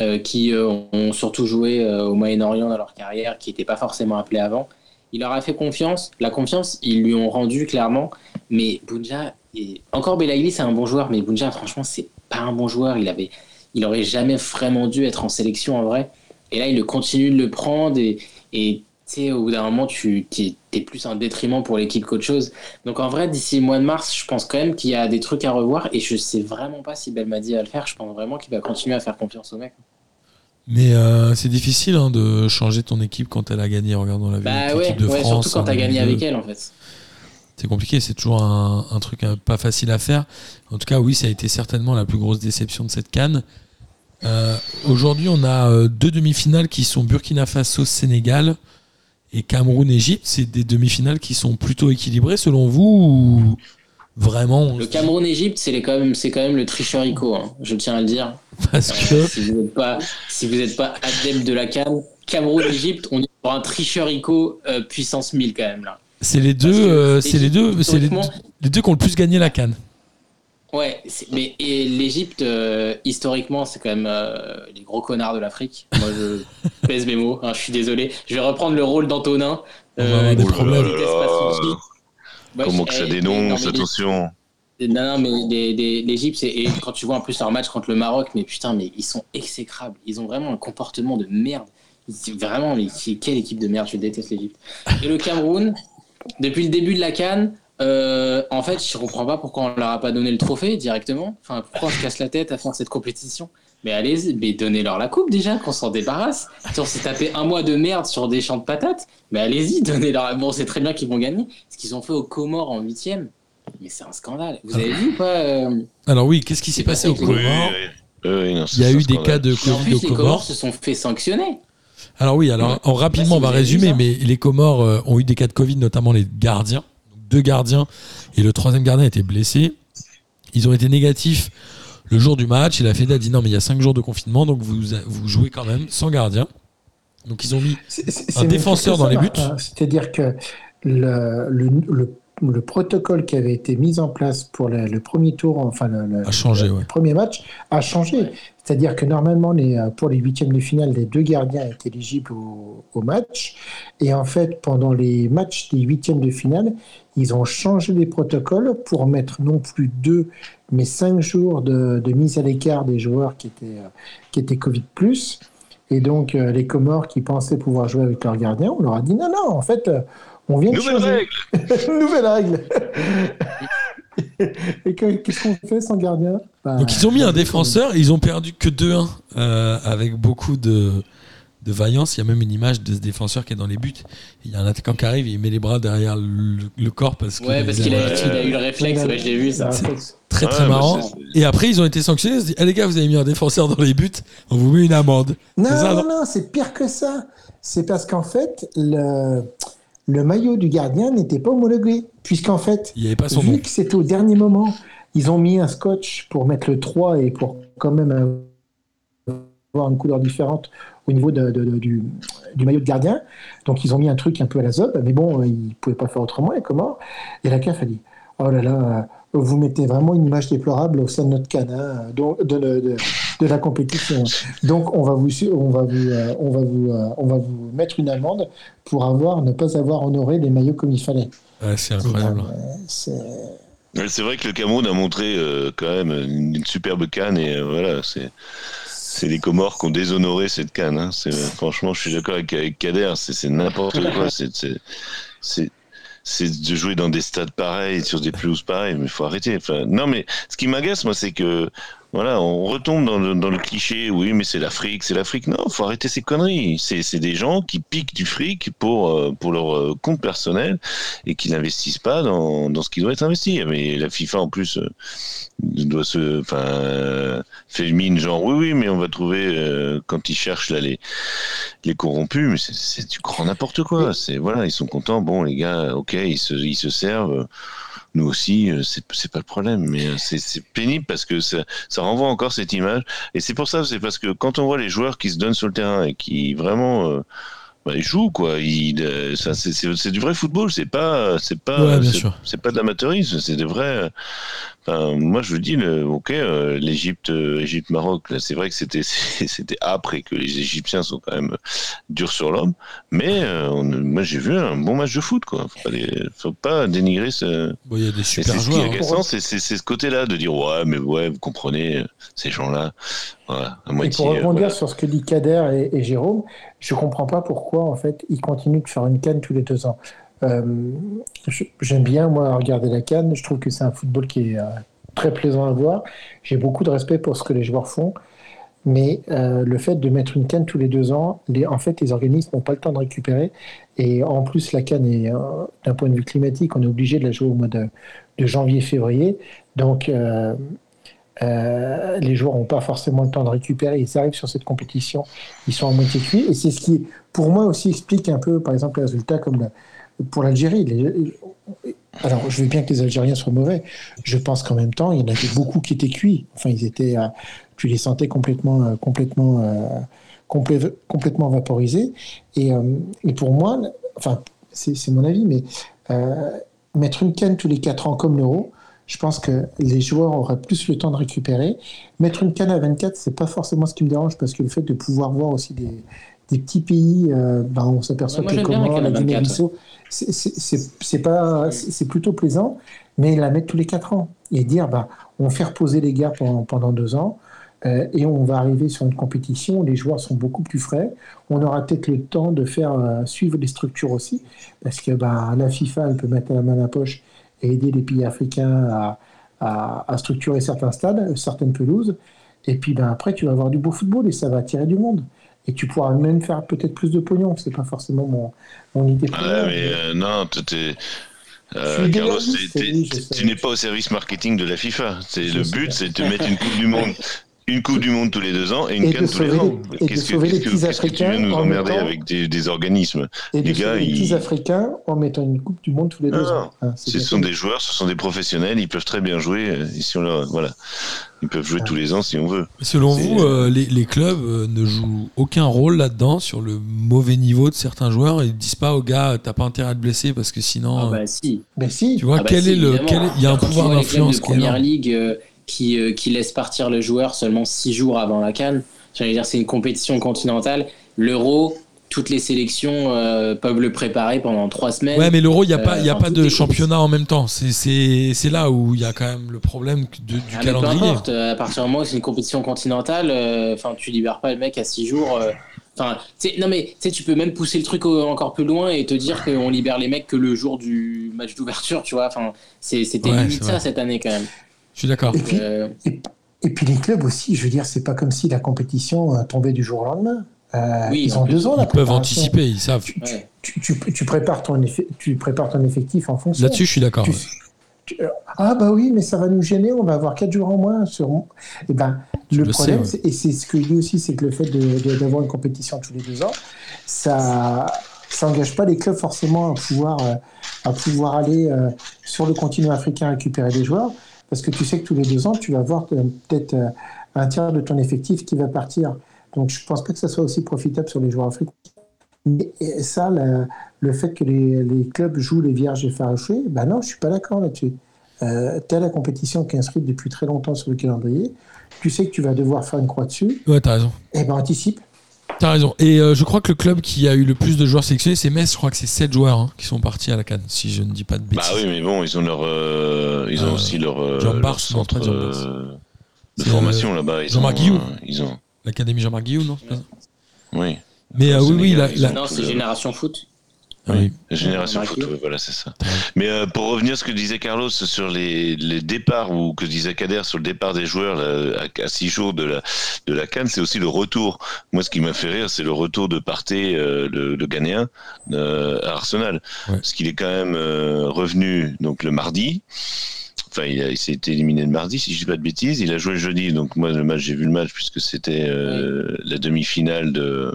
euh, qui euh, ont surtout joué euh, au Moyen-Orient dans leur carrière, qui n'étaient pas forcément appelés avant. Il leur a fait confiance. La confiance, ils lui ont rendu clairement. Mais Bunja, et... encore Belaïli, c'est un bon joueur, mais Bunja, franchement, c'est pas un bon joueur. Il avait, il aurait jamais vraiment dû être en sélection en vrai. Et là, il continue de le prendre et au bout d'un moment, tu es, plus un détriment pour l'équipe qu'autre chose. Donc en vrai, d'ici le mois de mars, je pense quand même qu'il y a des trucs à revoir et je sais vraiment pas si Belmadi va le faire. Je pense vraiment qu'il va continuer à faire confiance au mec. Mais euh, c'est difficile hein, de changer ton équipe quand elle a gagné. Regardons la bah ouais, de ouais, France. Surtout quand tu as gagné avec elle, en fait. C'est compliqué, c'est toujours un, truc euh, pas facile à faire. En tout cas, oui, ça a été certainement la plus grosse déception de cette canne. Euh, aujourd'hui, on a deux demi-finales qui sont Burkina Faso-Sénégal et Cameroun-Égypte. C'est des demi-finales qui sont plutôt équilibrées selon vous ou vraiment Le Cameroun-Égypte, c'est quand, même, quand même le tricherico, hein, je tiens à le dire. Parce que. si vous n'êtes pas, si pas adepte de la canne, Cameroun-Égypte, on est pour un tricherico euh, puissance 1000 quand même là. C'est les deux, euh, c'est les deux, c'est les, deux qui ont le plus gagné la canne. Ouais, mais l'Égypte, euh, historiquement, c'est quand même les gros connards de l'Afrique. Moi, je pèse mes mots, hein, je suis désolé. Je vais reprendre le rôle d'Antonin. Euh. Comment que ça dénonce, attention. Non, non, mais l'Égypte, et quand tu vois en plus leur match contre le Maroc, mais putain, mais ils sont exécrables. Ils ont vraiment un comportement de merde. Vraiment, mais quelle équipe de merde, je déteste l'Égypte. Et le Cameroun, depuis le début de la Cannes, euh, en fait, je comprends pas pourquoi on leur a pas donné le trophée directement. Enfin, pourquoi on se casse la tête à faire cette compétition? Mais allez, mais donnez-leur la coupe déjà, qu'on s'en débarrasse. Si on s'est tapé un mois de merde sur des champs de patates, mais allez-y, donnez-leur. Bon, c'est très bien qu'ils vont gagner. Ce qu'ils ont fait aux Comores en huitième, mais c'est un scandale. Vous avez vu ou pas euh, Alors oui, qu'est-ce qui s'est passé aux Comores? Il y a eu des cas de Covid aux Comores. se sont fait sanctionner. Alors oui, alors rapidement, on va résumer, mais les Comores euh, ont eu des cas de Covid, notamment les gardiens, deux gardiens, et le troisième gardien a été blessé. Ils ont été négatifs le jour du match. Il a fait a dit non, mais il y a cinq jours de confinement, donc vous, vous jouez quand même sans gardien. Donc ils ont mis un défenseur dans les buts. Hein. C'est-à-dire que le, le, le, protocole qui avait été mis en place pour le, premier tour, enfin le, a changé, premier match, a changé. C'est-à-dire que normalement, les, pour les huitièmes de finale, les deux gardiens étaient éligibles au, au, match. Et en fait, pendant les matchs des huitièmes de finale, ils ont changé les protocoles pour mettre non plus deux, mais cinq jours de, de mise à l'écart des joueurs qui étaient, qui étaient Covid+. Et donc, euh, les Comores qui pensaient pouvoir jouer avec leur gardien, on leur a dit non, non, en fait, euh, on vient de Nouvelle changer. Règle. Nouvelle règle Et qu'est-ce qu'on fait sans gardien? Bah, Donc, ils ont mis un défenseur, ils ont perdu que 2-1 euh, avec beaucoup de, de vaillance. Il y a même une image de ce défenseur qui est dans les buts. Il y a un attaquant qui arrive, il met les bras derrière le, corps parce ouais, parce qu'il a, eu le réflexe. Ouais, j'ai vu ça. Très très marrant. Et après, ils ont été sanctionnés. Ils se disent, eh, les gars, vous avez mis un défenseur dans les buts, on vous met une amende. Non, non, non, c'est pire que ça. C'est parce qu'en fait, le, le maillot du gardien n'était pas homologué, puisqu'en fait, Il y avait pas son vu nom. que c'était au dernier moment, ils ont mis un scotch pour mettre le 3 et pour quand même avoir une couleur différente au niveau de- de- de- du, du maillot de gardien. Donc ils ont mis un truc un peu à la zob, mais bon, ils ne pouvaient pas faire autrement, et comment? Et la CAF a dit Oh là là, euh, vous mettez vraiment une image déplorable au sein de notre hein, donc- de, de- la compétition. Donc on va vous, on va vous, euh, on va vous, euh, on va vous mettre une amende pour avoir, ne pas avoir honoré les maillots comme il fallait. Ouais, c'est incroyable. Euh, c'est- Ouais, vrai que le Cameroun a montré euh, quand même une, une superbe canne et euh, voilà, c'est c'est les Comores qui ont déshonoré cette canne. hein. Franchement, je suis d'accord avec, avec Kader, c'est n'importe quoi. C'est c'est- c'est c'est de jouer dans des stades pareils, sur des pelouses pareilles, mais il faut arrêter. Enfin, non, mais ce qui m'agace, moi, c'est que voilà, on retombe dans le, dans le cliché, oui, mais c'est l'Afrique, c'est l'Afrique. Non, faut arrêter ces conneries. C'est des gens qui piquent du fric pour, euh, pour leur euh, compte personnel et qui n'investissent pas dans, dans ce qui doit être investi. Mais la FIFA, en plus, euh, doit se, enfin, fait mine genre, oui, oui, mais on va trouver, euh, quand ils cherchent là les, les corrompus, mais c'est- c'est du grand n'importe quoi. C'est, voilà, ils sont contents, bon, les gars, ok, ils se, ils se servent. Nous aussi, euh, c'est c'est pas le problème, mais euh, c'est pénible parce que ça, ça renvoie encore cette image. Et c'est pour ça, c'est parce que quand on voit les joueurs qui se donnent sur le terrain et qui vraiment euh, bah, ils jouent, quoi, euh, ça, c'est- c'est c'est du vrai football, c'est pas, c'est pas, Ouais, bien c'est- sûr. c'est pas de l'amateurisme, c'est des vrais. euh, Enfin, moi, je vous dis, le, ok, euh, l'Égypte, euh, Égypte-Maroc, là, c'est vrai que c'était, c'était après que les Égyptiens sont quand même durs sur l'homme, mais euh, on- moi, j'ai vu un bon match de foot, quoi. Faut pas, les- faut pas dénigrer ce. Bon, il y a des Et super c'est ce qui joueurs. est hein. agaçant, c'est, c'est, c'est ce côté-là de dire ouais, mais ouais, vous comprenez, ces gens-là, voilà, à Et moitié. pour euh, rebondir voilà. sur ce que dit Kader et, et Jérôme, je comprends pas pourquoi en fait ils continuent de faire une canne tous les deux ans. Euh, J'aime bien moi regarder la canne. Je trouve que c'est un football qui est euh, très plaisant à voir. J'ai beaucoup de respect pour ce que les joueurs font, mais euh, le fait de mettre une canne tous les deux ans, les, en fait les organismes n'ont pas le temps de récupérer. Et en plus la canne est d'un point de vue climatique, on est obligé de la jouer au mois de, de janvier-février. Donc euh, les joueurs n'ont pas forcément le temps de récupérer. Ils arrivent sur cette compétition, ils sont à moitié cuits. Et c'est ce qui, pour moi, aussi explique un peu, par exemple, les résultats comme pour l'Algérie. Alors, je veux bien que les Algériens soient mauvais. Je pense qu'en même temps, il y en avait beaucoup qui étaient cuits. Enfin, ils étaient, euh, tu les sentais complètement, euh, complètement, complè- complètement vaporisés. Et, pour moi, enfin, c'est mon avis, mais mettre une canne tous les 4 ans comme l'euro, je pense que les joueurs auraient plus le temps de récupérer. Mettre une canne à 24, c'est pas forcément ce qui me dérange parce que le fait de pouvoir voir aussi des, des petits pays, euh, ben, on s'aperçoit que les bien la Comores, canne à la 24, Guinée-Bissau, c'est- pas, plutôt plaisant, mais la mettre tous les 4 ans et dire, bah, on fait reposer les gars pendant, pendant deux ans. euh, et on va arriver sur une compétition où les joueurs sont beaucoup plus frais. On aura peut-être le temps de faire euh, suivre les structures aussi, parce que bah, la FIFA, elle peut mettre la main à la poche et aider les pays africains à, à- à structurer certains stades, certaines pelouses. Et puis ben, après, tu vas avoir du beau football et ça va attirer du monde. Et tu pourras même faire peut-être plus de pognon. C'est pas forcément mon, mon idée mais euh, non, tu euh, Carlos, sais. tu n'es pas au service marketing de la FIFA. C'est le but, c'est de te mettre une coupe du monde, une coupe du monde tous les deux ans et une Et canne tous les ans. les- et de que, sauver les que- petits qu'est-ce que tu Africains nous en emmerder mettant- avec des, des organismes? Et de Les gars, sauver les petits ils- Africains en mettant une Coupe du Monde tous les deux Non, ans. C'est Ce sont des joueurs, ce sont des professionnels, ils peuvent très bien jouer. euh, si on leur- voilà, ils peuvent jouer Ouais. tous les ans si on veut. Selon vous, euh, les, les clubs euh, ne jouent aucun rôle là-dedans sur le mauvais niveau de certains joueurs. Ils disent pas aux gars, t'as pas intérêt à te blesser parce que sinon, Ah euh, bah si. Mais si, tu vois, Ah bah quel si, est le, évidemment. quel est- il y a un Quand pouvoir d'influence première ligue euh, qui, euh, qui laisse partir le joueur seulement six jours avant la canne. J'allais dire, c'est une compétition continentale. L'euro, toutes les sélections euh, peuvent le préparer pendant trois semaines. Ouais, mais l'euro, il n'y a pas, il y a Euh, pas de championnat en même temps. C'est- là où il y a quand même le problème de- du Ah, mais peu calendrier. importe, euh, à partir du moment où c'est une compétition continentale, euh, enfin, tu libères pas le mec à six jours. euh, Enfin, non mais tu peux même pousser le truc au- encore plus loin et te dire qu'on libère les mecs que le jour du match d'ouverture, tu vois. Enfin, c'était Ouais, limite ça cette année quand même. Je suis d'accord. Et puis, Euh, et, et puis les clubs aussi, je veux dire, c'est pas comme si la compétition euh, tombait du jour au lendemain. Euh, Oui, ils ont deux ans. Ils peuvent anticiper, ils savent. Tu, tu- Ouais. tu- tu- tu prépares ton effe- tu prépares ton effectif en fonction. Là-dessus, je suis d'accord. Tu- tu- ah bah oui, mais ça va nous gêner, on va avoir quatre jours en moins. Sur... Eh ben, le le problème, sais, et c'est ce que je dis aussi, c'est que le fait de- de- d'avoir une compétition tous les deux ans, ça, ça n'engage pas les clubs forcément à pouvoir, à pouvoir aller sur le continent africain récupérer des joueurs, parce que tu sais que tous les deux ans, tu vas avoir peut-être un tiers de ton effectif qui va partir. Donc je ne pense pas que ça soit aussi profitable sur les joueurs africains. Mais ça, le fait que les, les, clubs jouent les vierges effarouchés, ben non, je suis pas d'accord là-dessus. Euh, tu as la compétition qui est inscrite depuis très longtemps sur le calendrier. Tu sais que tu vas devoir faire une croix dessus. Ouais, t'as raison. Eh ben anticipe. T'as raison. Et euh, je crois que le club qui a eu le plus de joueurs sélectionnés, c'est Metz. Je crois que c'est 7 joueurs hein, qui sont partis à la Cannes, si je ne dis pas de bêtises. Bah oui, mais bon, ils ont leur, euh, ils ont aussi leur, Jean leur centre de formation là-bas. Jean-Marc Guillou. Ils ont. L'académie Jean-Marc Guillaume, non Oui. Mais oui, oui, la, non, c'est Génération Foot. Oui, Génération Foot, voilà, c'est ça. Mais euh, pour revenir à ce que disait Carlos sur les, les départs, ou que disait Kader sur le départ des joueurs à, six jours de la, de la Cannes, c'est aussi le retour. Moi, ce qui m'a fait rire, c'est le retour de Partey, euh, le, le, Ghanéen, euh, à Arsenal. Parce qu'il est quand même revenu donc le mardi. Enfin, il, il s'est éliminé le mardi, si je dis pas de bêtises. Il a joué le jeudi, donc moi, le match, j'ai vu le match puisque c'était la demi-finale de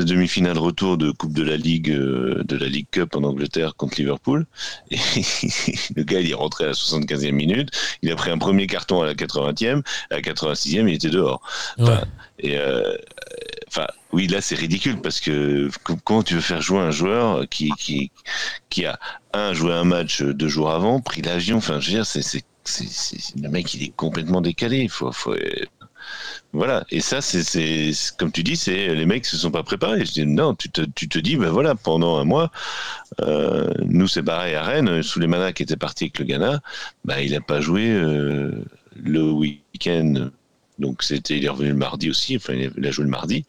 la demi-finale retour de Coupe de la Ligue euh, de la Ligue Cup en Angleterre contre Liverpool. Et le gars, il est rentré à la 75e minute. Il a pris un premier carton à la 80e. À la 86e, il était dehors. Enfin, et euh, enfin, oui, là, c'est ridicule parce que comment tu veux faire jouer un joueur qui, qui, qui a un joué un match deux jours avant, pris l'avion? Enfin, je veux dire, c'est, c'est, le mec, il est complètement décalé. Il faut, faut voilà. Et ça, c'est comme tu dis, c'est les mecs se sont pas préparés. Je dis non, tu te, tu te dis, ben voilà, pendant un mois, euh, nous c'est pareil à Rennes, sous les manas qui étaient partis avec le Ghana, ben, il a pas joué euh, le week-end. Donc c'était, il est revenu le mardi aussi. Enfin, il a joué le mardi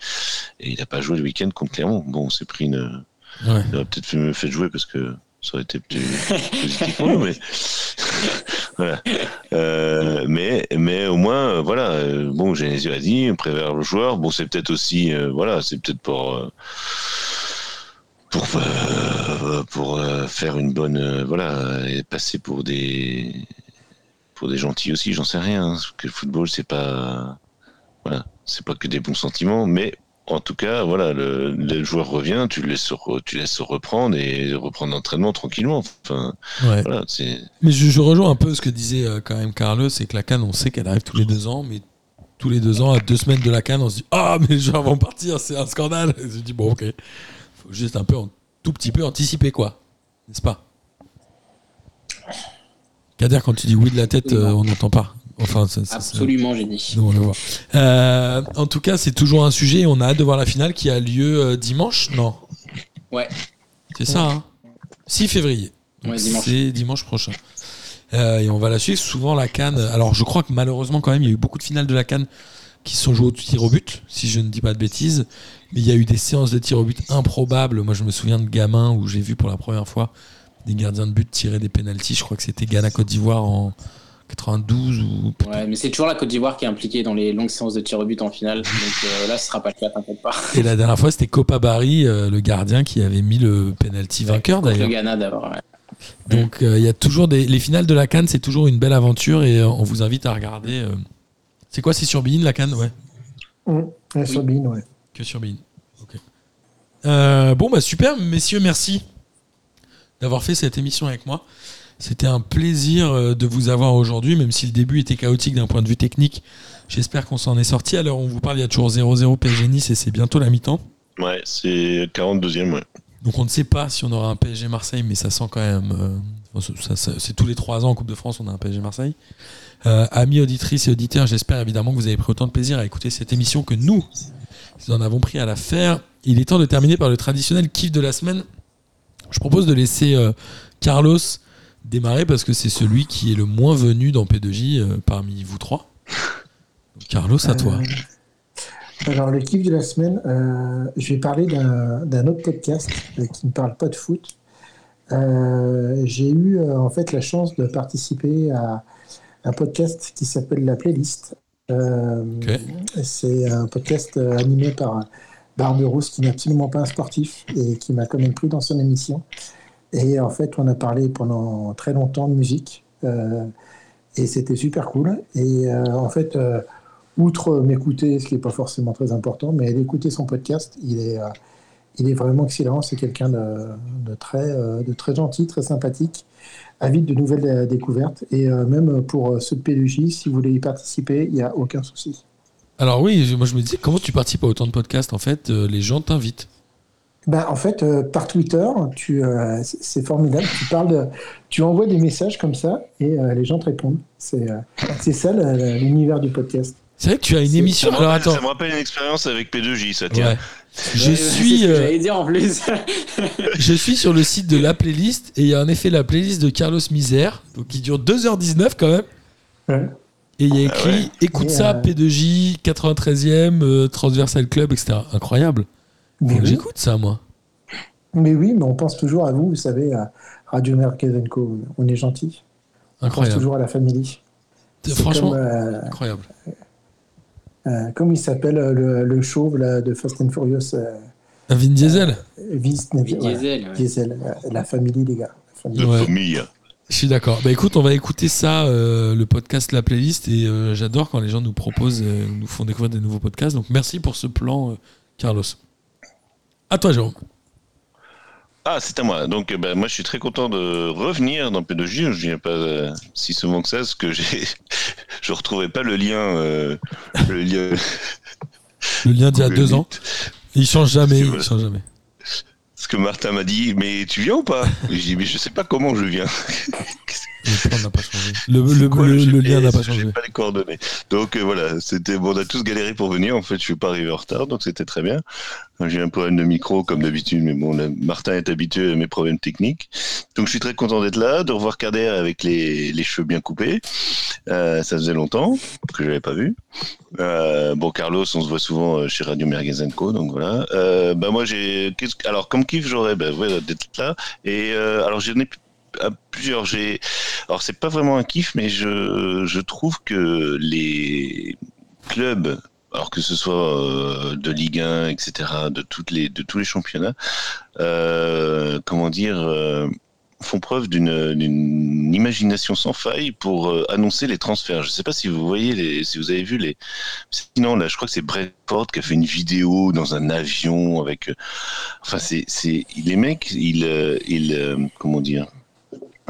et il a pas joué le week-end contre Clermont. Bon, c'est pris une. Ouais. Il aurait peut-être fait, fait jouer parce que ça aurait été plus positif pour nous, mais Euh, mais mais au moins euh, voilà. Euh, bon, Genesio a dit, on prévient le joueur. Bon, c'est peut-être aussi voilà, c'est peut-être pour pour pour faire une bonne voilà et passer pour des pour des gentils aussi. J'en sais rien. Hein, que le football, c'est pas voilà, c'est pas que des bons sentiments, mais en tout cas, voilà, le, joueur revient, tu le laisses, tu laisses reprendre et reprendre l'entraînement tranquillement. Enfin, voilà, mais je, rejoins un peu ce que disait euh, quand même Carlos, c'est que la Cannes, on sait qu'elle arrive tous les deux ans, mais tous les deux ans, à deux semaines de la Cannes, on se dit Ah, mais les joueurs vont partir, c'est un scandale. Et je dis Bon, ok, faut juste un peu, tout petit peu anticiper, quoi, n'est-ce pas? Kader, quand tu dis oui de la tête, euh, on n'entend pas. Enfin, Absolument, j'ai dit. Euh, en tout cas, c'est toujours un sujet. On a hâte de voir la finale qui a lieu euh, dimanche, non Ouais. C'est ça, hein 6 février. Ouais, dimanche. C'est dimanche prochain. Euh, et on va la suivre. Souvent, la Cannes. Alors, je crois que malheureusement, quand même, il y a eu beaucoup de finales de la Cannes qui se sont jouées au tir au but, si je ne dis pas de bêtises. Mais il y a eu des séances de tir au but improbables. Moi, je me souviens de gamins où j'ai vu pour la première fois des gardiens de but tirer des pénalties. Je crois que c'était Ghana-Côte d'Ivoire en 92 ou. Ouais, mais c'est toujours la Côte d'Ivoire qui est impliquée dans les longues séances de tir au but en finale. Donc euh, là, ce sera pas le cas, t'inquiète pas. Et la dernière fois, c'était Copa Barry, euh, le gardien, qui avait mis le penalty vainqueur d'ailleurs. Le Ghana d'abord, ouais. Donc euh, il y a toujours des. Les finales de la Cannes, c'est toujours une belle aventure et on vous invite à regarder. C'est quoi, c'est sur Bein la Cannes? Ouais. Mmh, sur Bein, ouais. Que sur Bein. Ok. bon, bah super, messieurs, merci d'avoir fait cette émission avec moi. C'était un plaisir euh, de vous avoir aujourd'hui, même si le début était chaotique d'un point de vue technique. J'espère qu'on s'en est sorti. Alors, on vous parle, il y a toujours 0-0 PSG Nice et c'est bientôt la mi-temps. Ouais, c'est 42e, ouais. Donc, on ne sait pas si on aura un PSG Marseille, mais ça sent quand même. Euh, c'est tous les trois ans en Coupe de France, on a un PSG Marseille. Euh, amis auditrices et auditeurs, j'espère évidemment que vous avez pris autant de plaisir à écouter cette émission que nous, nous en avons pris à la faire. Il est temps de terminer par le traditionnel kiff de la semaine. Je propose de laisser Carlos démarrer parce que c'est celui qui est le moins venu dans P2J euh, parmi vous trois. Carlos, à toi. Euh, alors, le kiff de la semaine, euh, je vais parler d'un autre podcast qui ne parle pas de foot. J'ai eu en fait la chance de participer à un podcast qui s'appelle La Playlist. C'est un podcast animé par Barberousse qui n'est absolument pas un sportif et qui m'a quand même pris dans son émission. Et en fait, on a parlé pendant très longtemps de musique. Euh, et c'était super cool. Et euh, en fait, euh, outre m'écouter, ce qui n'est pas forcément très important, mais d'écouter son podcast, il est, il est vraiment excellent. C'est quelqu'un de, très, de très gentil, très sympathique, avide de nouvelles découvertes. Et même pour ce P2J, si vous voulez y participer, il n'y a aucun souci. Alors oui, moi je me disais, comment tu participes à autant de podcasts En fait, les gens t'invitent. Ben, en fait, par Twitter, tu, c'est formidable. Tu parles, tu envoies des messages comme ça et les gens te répondent. C'est, c'est ça l'univers du podcast. C'est vrai que tu as une émission. Ça Alors attends. Ça me rappelle une expérience avec P2J, ça tient. Je suis. Euh, dire en plus. je suis sur le site de la playlist et il y a en effet la playlist de Carlos Misère, donc qui dure 2h19 quand même. Ouais. Et il y a écrit Ah écoute Et, ça, euh, P2J, 93e, euh, Transversal Club, etc. Incroyable. Oui. J'écoute ça, moi. Mais oui, mais on pense toujours à vous, vous savez, à Radio Mercazenco. On est gentil. On pense Incroyable. toujours à la famille. Franchement, Comme, euh, incroyable. euh, comme il s'appelle euh, le, le chauve là, de Fast and Furious, euh, Un Vin Diesel Vin voilà, Diesel, ouais. Diesel, euh, la famille, les gars. La famille. Ouais. Je suis d'accord. Bah écoute, on va écouter ça, euh, le podcast La Playlist, et euh, j'adore quand les gens nous proposent, euh, nous font découvrir des nouveaux podcasts. Donc merci pour ce plan, euh, Carlos. À toi, Jérôme. Ah, c'est à moi. Donc, euh, ben, moi, je suis très content de revenir dans P2J. Je viens pas euh, si souvent que ça, parce que j'ai, je retrouvais pas le lien, euh, le lien. Le lien d'il y a deux ans. Il change jamais, il change jamais. Ce que Martin m'a dit, mais tu viens ou pas? Je dis, mais je sais pas comment je viens. Le plan n'a pas changé. Le, le- Quoi, le- le lien n'a pas J'ai changé. pas les coordonnées. Donc euh, voilà, c'était bon, on a tous galéré pour venir. En fait, je suis pas arrivé en retard, donc c'était très bien. J'ai un problème de micro comme d'habitude, mais bon, là, Martin est habitué à mes problèmes techniques. Donc je suis très content d'être là, de revoir Kader avec les, les cheveux bien coupés. Euh, ça faisait longtemps que je l'avais pas vu. Euh, bon, Carlos, on se voit souvent chez Radio Mergazenco, donc voilà. Euh, bah moi j'ai, alors comme kiff j'aurais, bah, voilà, d'être là. Et euh, alors j'en ai plusieurs. J'ai, alors c'est pas vraiment un kiff, mais je, je trouve que les clubs, alors que ce soit euh, de Ligue 1, etc., de toutes les, de tous les championnats, euh, comment dire. euh, font preuve d'une imagination sans faille pour annoncer les transferts. Je sais pas si vous voyez les, si vous avez vu les. Sinon là, je crois que c'est Brentford qui a fait une vidéo dans un avion avec. Enfin, c'est les mecs, ils ils comment dire.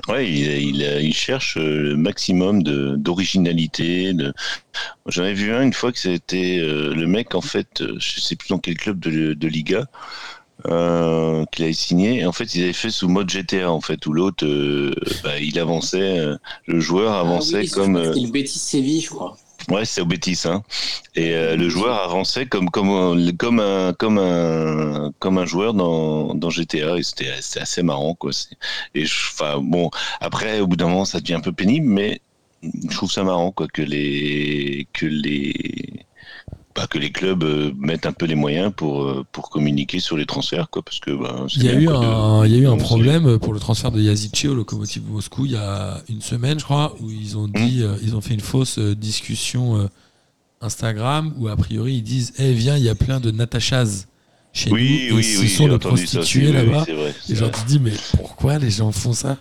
Ouais, il, il, il cherche euh, le maximum de d'originalité. De... J'en ai vu un une fois que c'était euh, le mec en fait, euh, je sais plus dans quel club de, de Liga, euh, qu'il avait signé. Et en fait, ils avaient fait sous mode GTA en fait, où l'autre, euh, bah, il avançait, euh, le joueur avançait Ah oui, comme. euh, C'était le Betis Séville, je crois. Ouais, c'est au Bétis, hein. Et euh, le joueur avançait comme comme un, comme un comme un comme un joueur dans, dans GTA. Et c'était assez marrant, quoi. Et je- bon, après au bout d'un moment, ça devient un peu pénible, mais je trouve ça marrant, quoi, que les que les bah, que les clubs euh, mettent un peu les moyens pour euh, pour communiquer sur les transferts, quoi, parce que bah, c'est Il y a eu de- un, il y a eu un problème pour le transfert de Yazici au Lokomotiv Moscou il y a une semaine, je crois, où ils ont dit, euh, ils ont fait une fausse discussion Instagram où a priori ils disent, eh viens, il y a plein de Natachas chez Oui, nous, et oui, ce oui, sont ça prostituées là-bas. Et genre tu dis, mais pourquoi les gens font ça?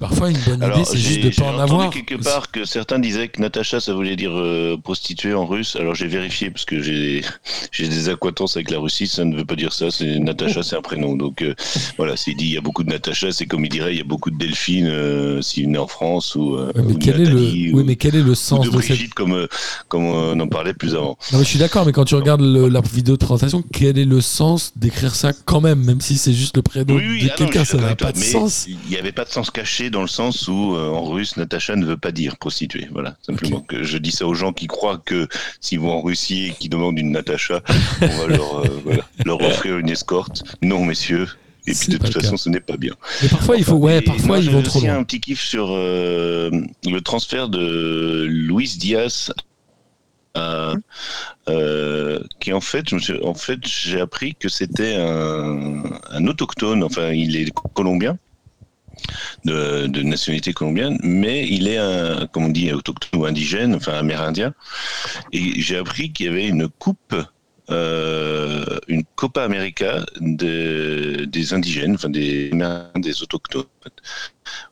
Parfois, une bonne idée, Alors, c'est j'ai- juste de j'ai pas en avoir. quelque part que certains disaient que Natacha, ça voulait dire euh, prostituée en russe. Alors j'ai vérifié parce que j'ai j'ai des acquaintances avec la Russie, ça ne veut pas dire ça. C'est Natacha, c'est un prénom. Donc euh, voilà, s'il dit il y a beaucoup de Natacha, c'est comme il dirait il y a beaucoup de Delphine euh, s'il est en France ou, euh, Ouais, mais, ou de quel est le, oui, ou- mais quel est le sens de de cette Brigitte comme comme on en parlait plus avant. Non, mais je suis d'accord, mais quand tu regardes le- la vidéo de présentation, quel est le sens d'écrire ça quand même, même si c'est juste le prénom Oui, oui, de ah quelqu'un, ça n'a pas de mais sens. Il n'y avait pas de sens caché dans le sens où euh, en russe Natacha ne veut pas dire prostituée. Voilà, simplement que je dis ça aux gens qui croient que s'ils vont en Russie et qui demandent une Natacha, on va leur, euh, voilà, leur offrir une escorte. Non, messieurs. Et puis de toute façon, cas. ce n'est pas bien. Mais parfois, il faut, ouais, parfois moi, ils vont trop aussi loin. un petit kiff sur euh, le transfert de Luis Diaz. à- euh, qui en fait, je me suis, en fait, j'ai appris que c'était un, un autochtone. Enfin, il est colombien, de, de nationalité colombienne, mais il est un, comme on dit, autochtone ou indigène, enfin amérindien. Et j'ai appris qu'il y avait une coupe euh, une Copa América des indigènes, enfin des, des autochtones,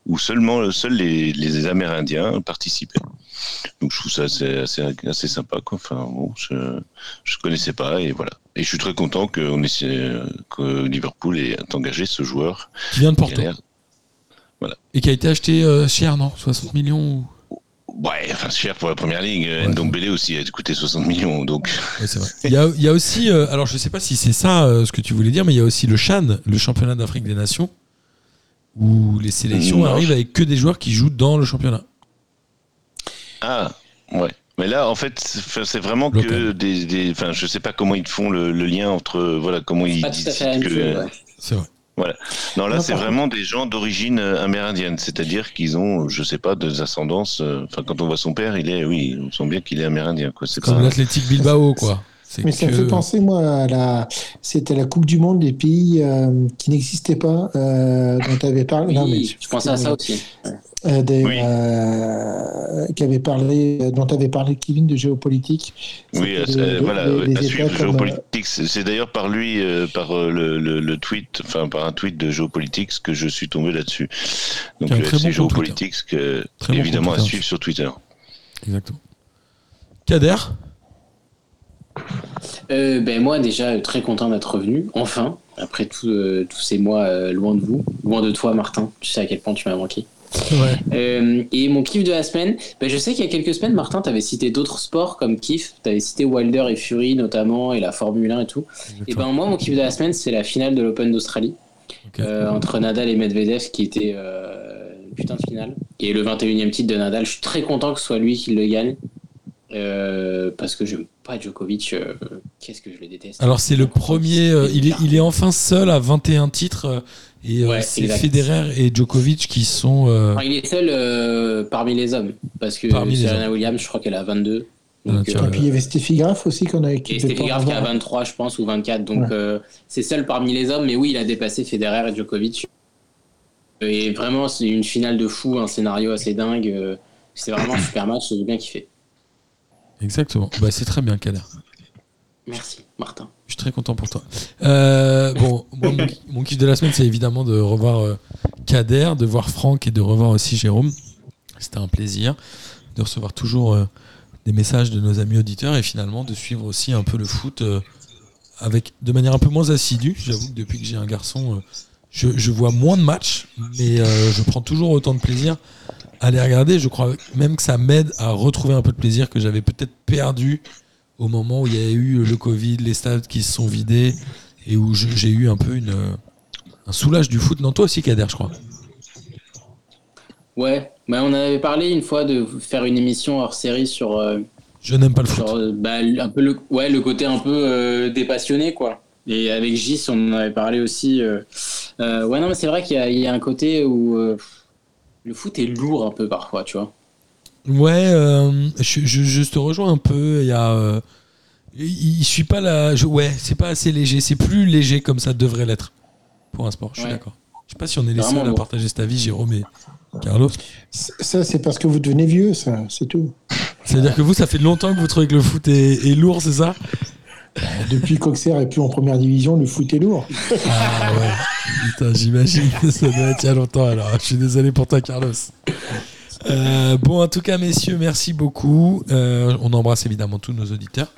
où seulement seuls les, les, Amérindiens participaient. Donc je trouve ça assez, assez, assez sympa. Quoi. Enfin, bon, je ne connaissais pas et voilà. Et je suis très content que, on que Liverpool ait engagé ce joueur. Qui vient de Porto. Voilà. Et qui a été acheté euh, cher, non 60 millions Ouais, enfin cher pour la première ligue. Ouais. Ndombele aussi a coûté 60 millions, donc. c'est vrai. Il y, a, il y a aussi, euh, alors je sais pas si c'est ça euh, ce que tu voulais dire, mais il y a aussi le Chan, le championnat d'Afrique des Nations, où les sélections arrivent avec que des joueurs qui jouent dans le championnat. Ah, ouais. Mais là, en fait, c'est vraiment que des, des, enfin, je sais pas comment ils font le, lien entre, voilà, comment ils disent que. C'est vrai. Voilà. Non, là, c'est vraiment des gens d'origine euh, amérindienne, c'est-à-dire qu'ils ont, je sais pas, des ascendances. Euh, enfin, quand on voit son père, il est, oui, on sent bien qu'il est amérindien, quoi. C'est comme l'Athletic Bilbao, quoi. Mais ça me fait penser, moi, à la. C'était la Coupe du Monde des pays euh, qui n'existaient pas, dont tu avais parlé. non, mais, je pensais à ça aussi. Euh, des, euh, qui avait parlé, dont avait parlé Kevin de géopolitique. Oui, euh, voilà, suivre géopolitique. C'est d'ailleurs par lui, par le, le, tweet, enfin par un tweet de géopolitique que je suis tombé là-dessus. Donc c'est géopolitique que évidemment à suivre sur Twitter. Exactement. Kader? Ben moi déjà très content d'être revenu, enfin, après tous ces mois loin de vous, loin de toi Martin, tu sais à quel point tu m'as manqué. Euh, et mon kiff de la semaine, ben je sais qu'il y a quelques semaines, Martin, tu avais cité d'autres sports comme kiff. Tu avais cité Wilder et Fury notamment, et la Formule 1 et tout. Et ben moi, mon kiff de la semaine, c'est la finale de l'Open d'Australie. Euh, entre Nadal et Medvedev, qui était euh, une putain de finale. Et le 21 e titre de Nadal, je suis très content que ce soit lui qui le gagne. Parce que je pas Djokovic, qu'est-ce que je le déteste. Alors c'est le premier, il, est, il est enfin seul à 21 titres et euh, c'est Federer et Djokovic qui sont. Euh, il est seul euh, parmi les hommes. Parce que Serena Williams, je crois qu'elle a 22. Donc, et puis il y avait Steffi Graf aussi qu'on a Steffi Graf qui a 23, je pense, ou 24. Donc c'est seul parmi les hommes. Mais oui, il a dépassé Federer et Djokovic. Et vraiment, c'est une finale de fou, un scénario assez dingue. C'est vraiment un super match, j'ai bien kiffé. Exactement. Bah, c'est très bien, Kader. Merci, Martin. Je suis très content pour toi. Euh, bon, mon, kiff de la semaine, c'est évidemment de revoir euh, Kader, de voir Franck et de revoir aussi Jérôme. C'était un plaisir de recevoir toujours euh, des messages de nos amis auditeurs et finalement de suivre aussi un peu le foot avec de manière un peu moins assidue. J'avoue que depuis que j'ai un garçon, je, je, vois moins de matchs, mais je prends toujours autant de plaisir les regarder. Je crois même que ça m'aide à retrouver un peu de plaisir que j'avais peut-être perdu au moment où il y a eu le Covid, les stades qui se sont vidés et où j'ai eu un peu une, un soulage du foot. Non, toi aussi, Kader, je crois. Ouais, mais on avait parlé une fois de faire une émission hors série sur. Euh, je n'aime pas le foot. Euh, bah, un peu le, ouais, le côté un peu euh, dépassionné, quoi. Et avec Gis, on en avait parlé aussi. ouais, non, mais c'est vrai qu'il y, y, a un côté où le foot est lourd un peu parfois, tu vois. Ouais, euh, je, je, te rejoins un peu. Il y a, euh, il, suis pas là. ouais, c'est pas assez léger. C'est plus léger comme ça devrait l'être pour un sport. Je suis d'accord. Je sais pas si on est les seuls à partager cet avis, Jérôme et Carlos. Ça, c'est parce que vous devenez vieux, ça, c'est tout. C'est-à-dire que vous, ça fait longtemps que vous trouvez que le foot est, lourd, c'est ça? Depuis qu'Auxerre est plus en première division, le foot est lourd. Ah ouais. Putain, j'imagine que ça doit être il y a longtemps alors. Je suis désolé pour toi, Carlos. Euh, bon, en tout cas, messieurs, merci beaucoup. Euh, on embrasse évidemment tous nos auditeurs.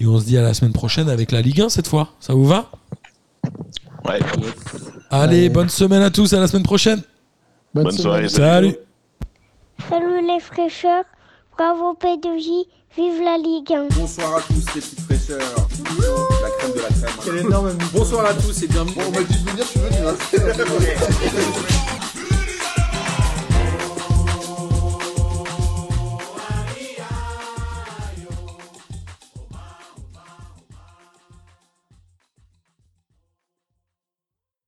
Et on se dit à la semaine prochaine avec la Ligue 1 cette fois. Ça vous va? Ouais. Allez, bonne semaine à tous. À la semaine prochaine. Bonne, soirée. Salut. Salut les fraîcheurs. Bravo P2J. Vive la Ligue 1. Bonsoir à tous les petites fraîcheurs. La crème de la crème. Quel énorme Bonsoir à tous et bienvenue. Bon, on m'a dit de venir, je suis venu. Hein.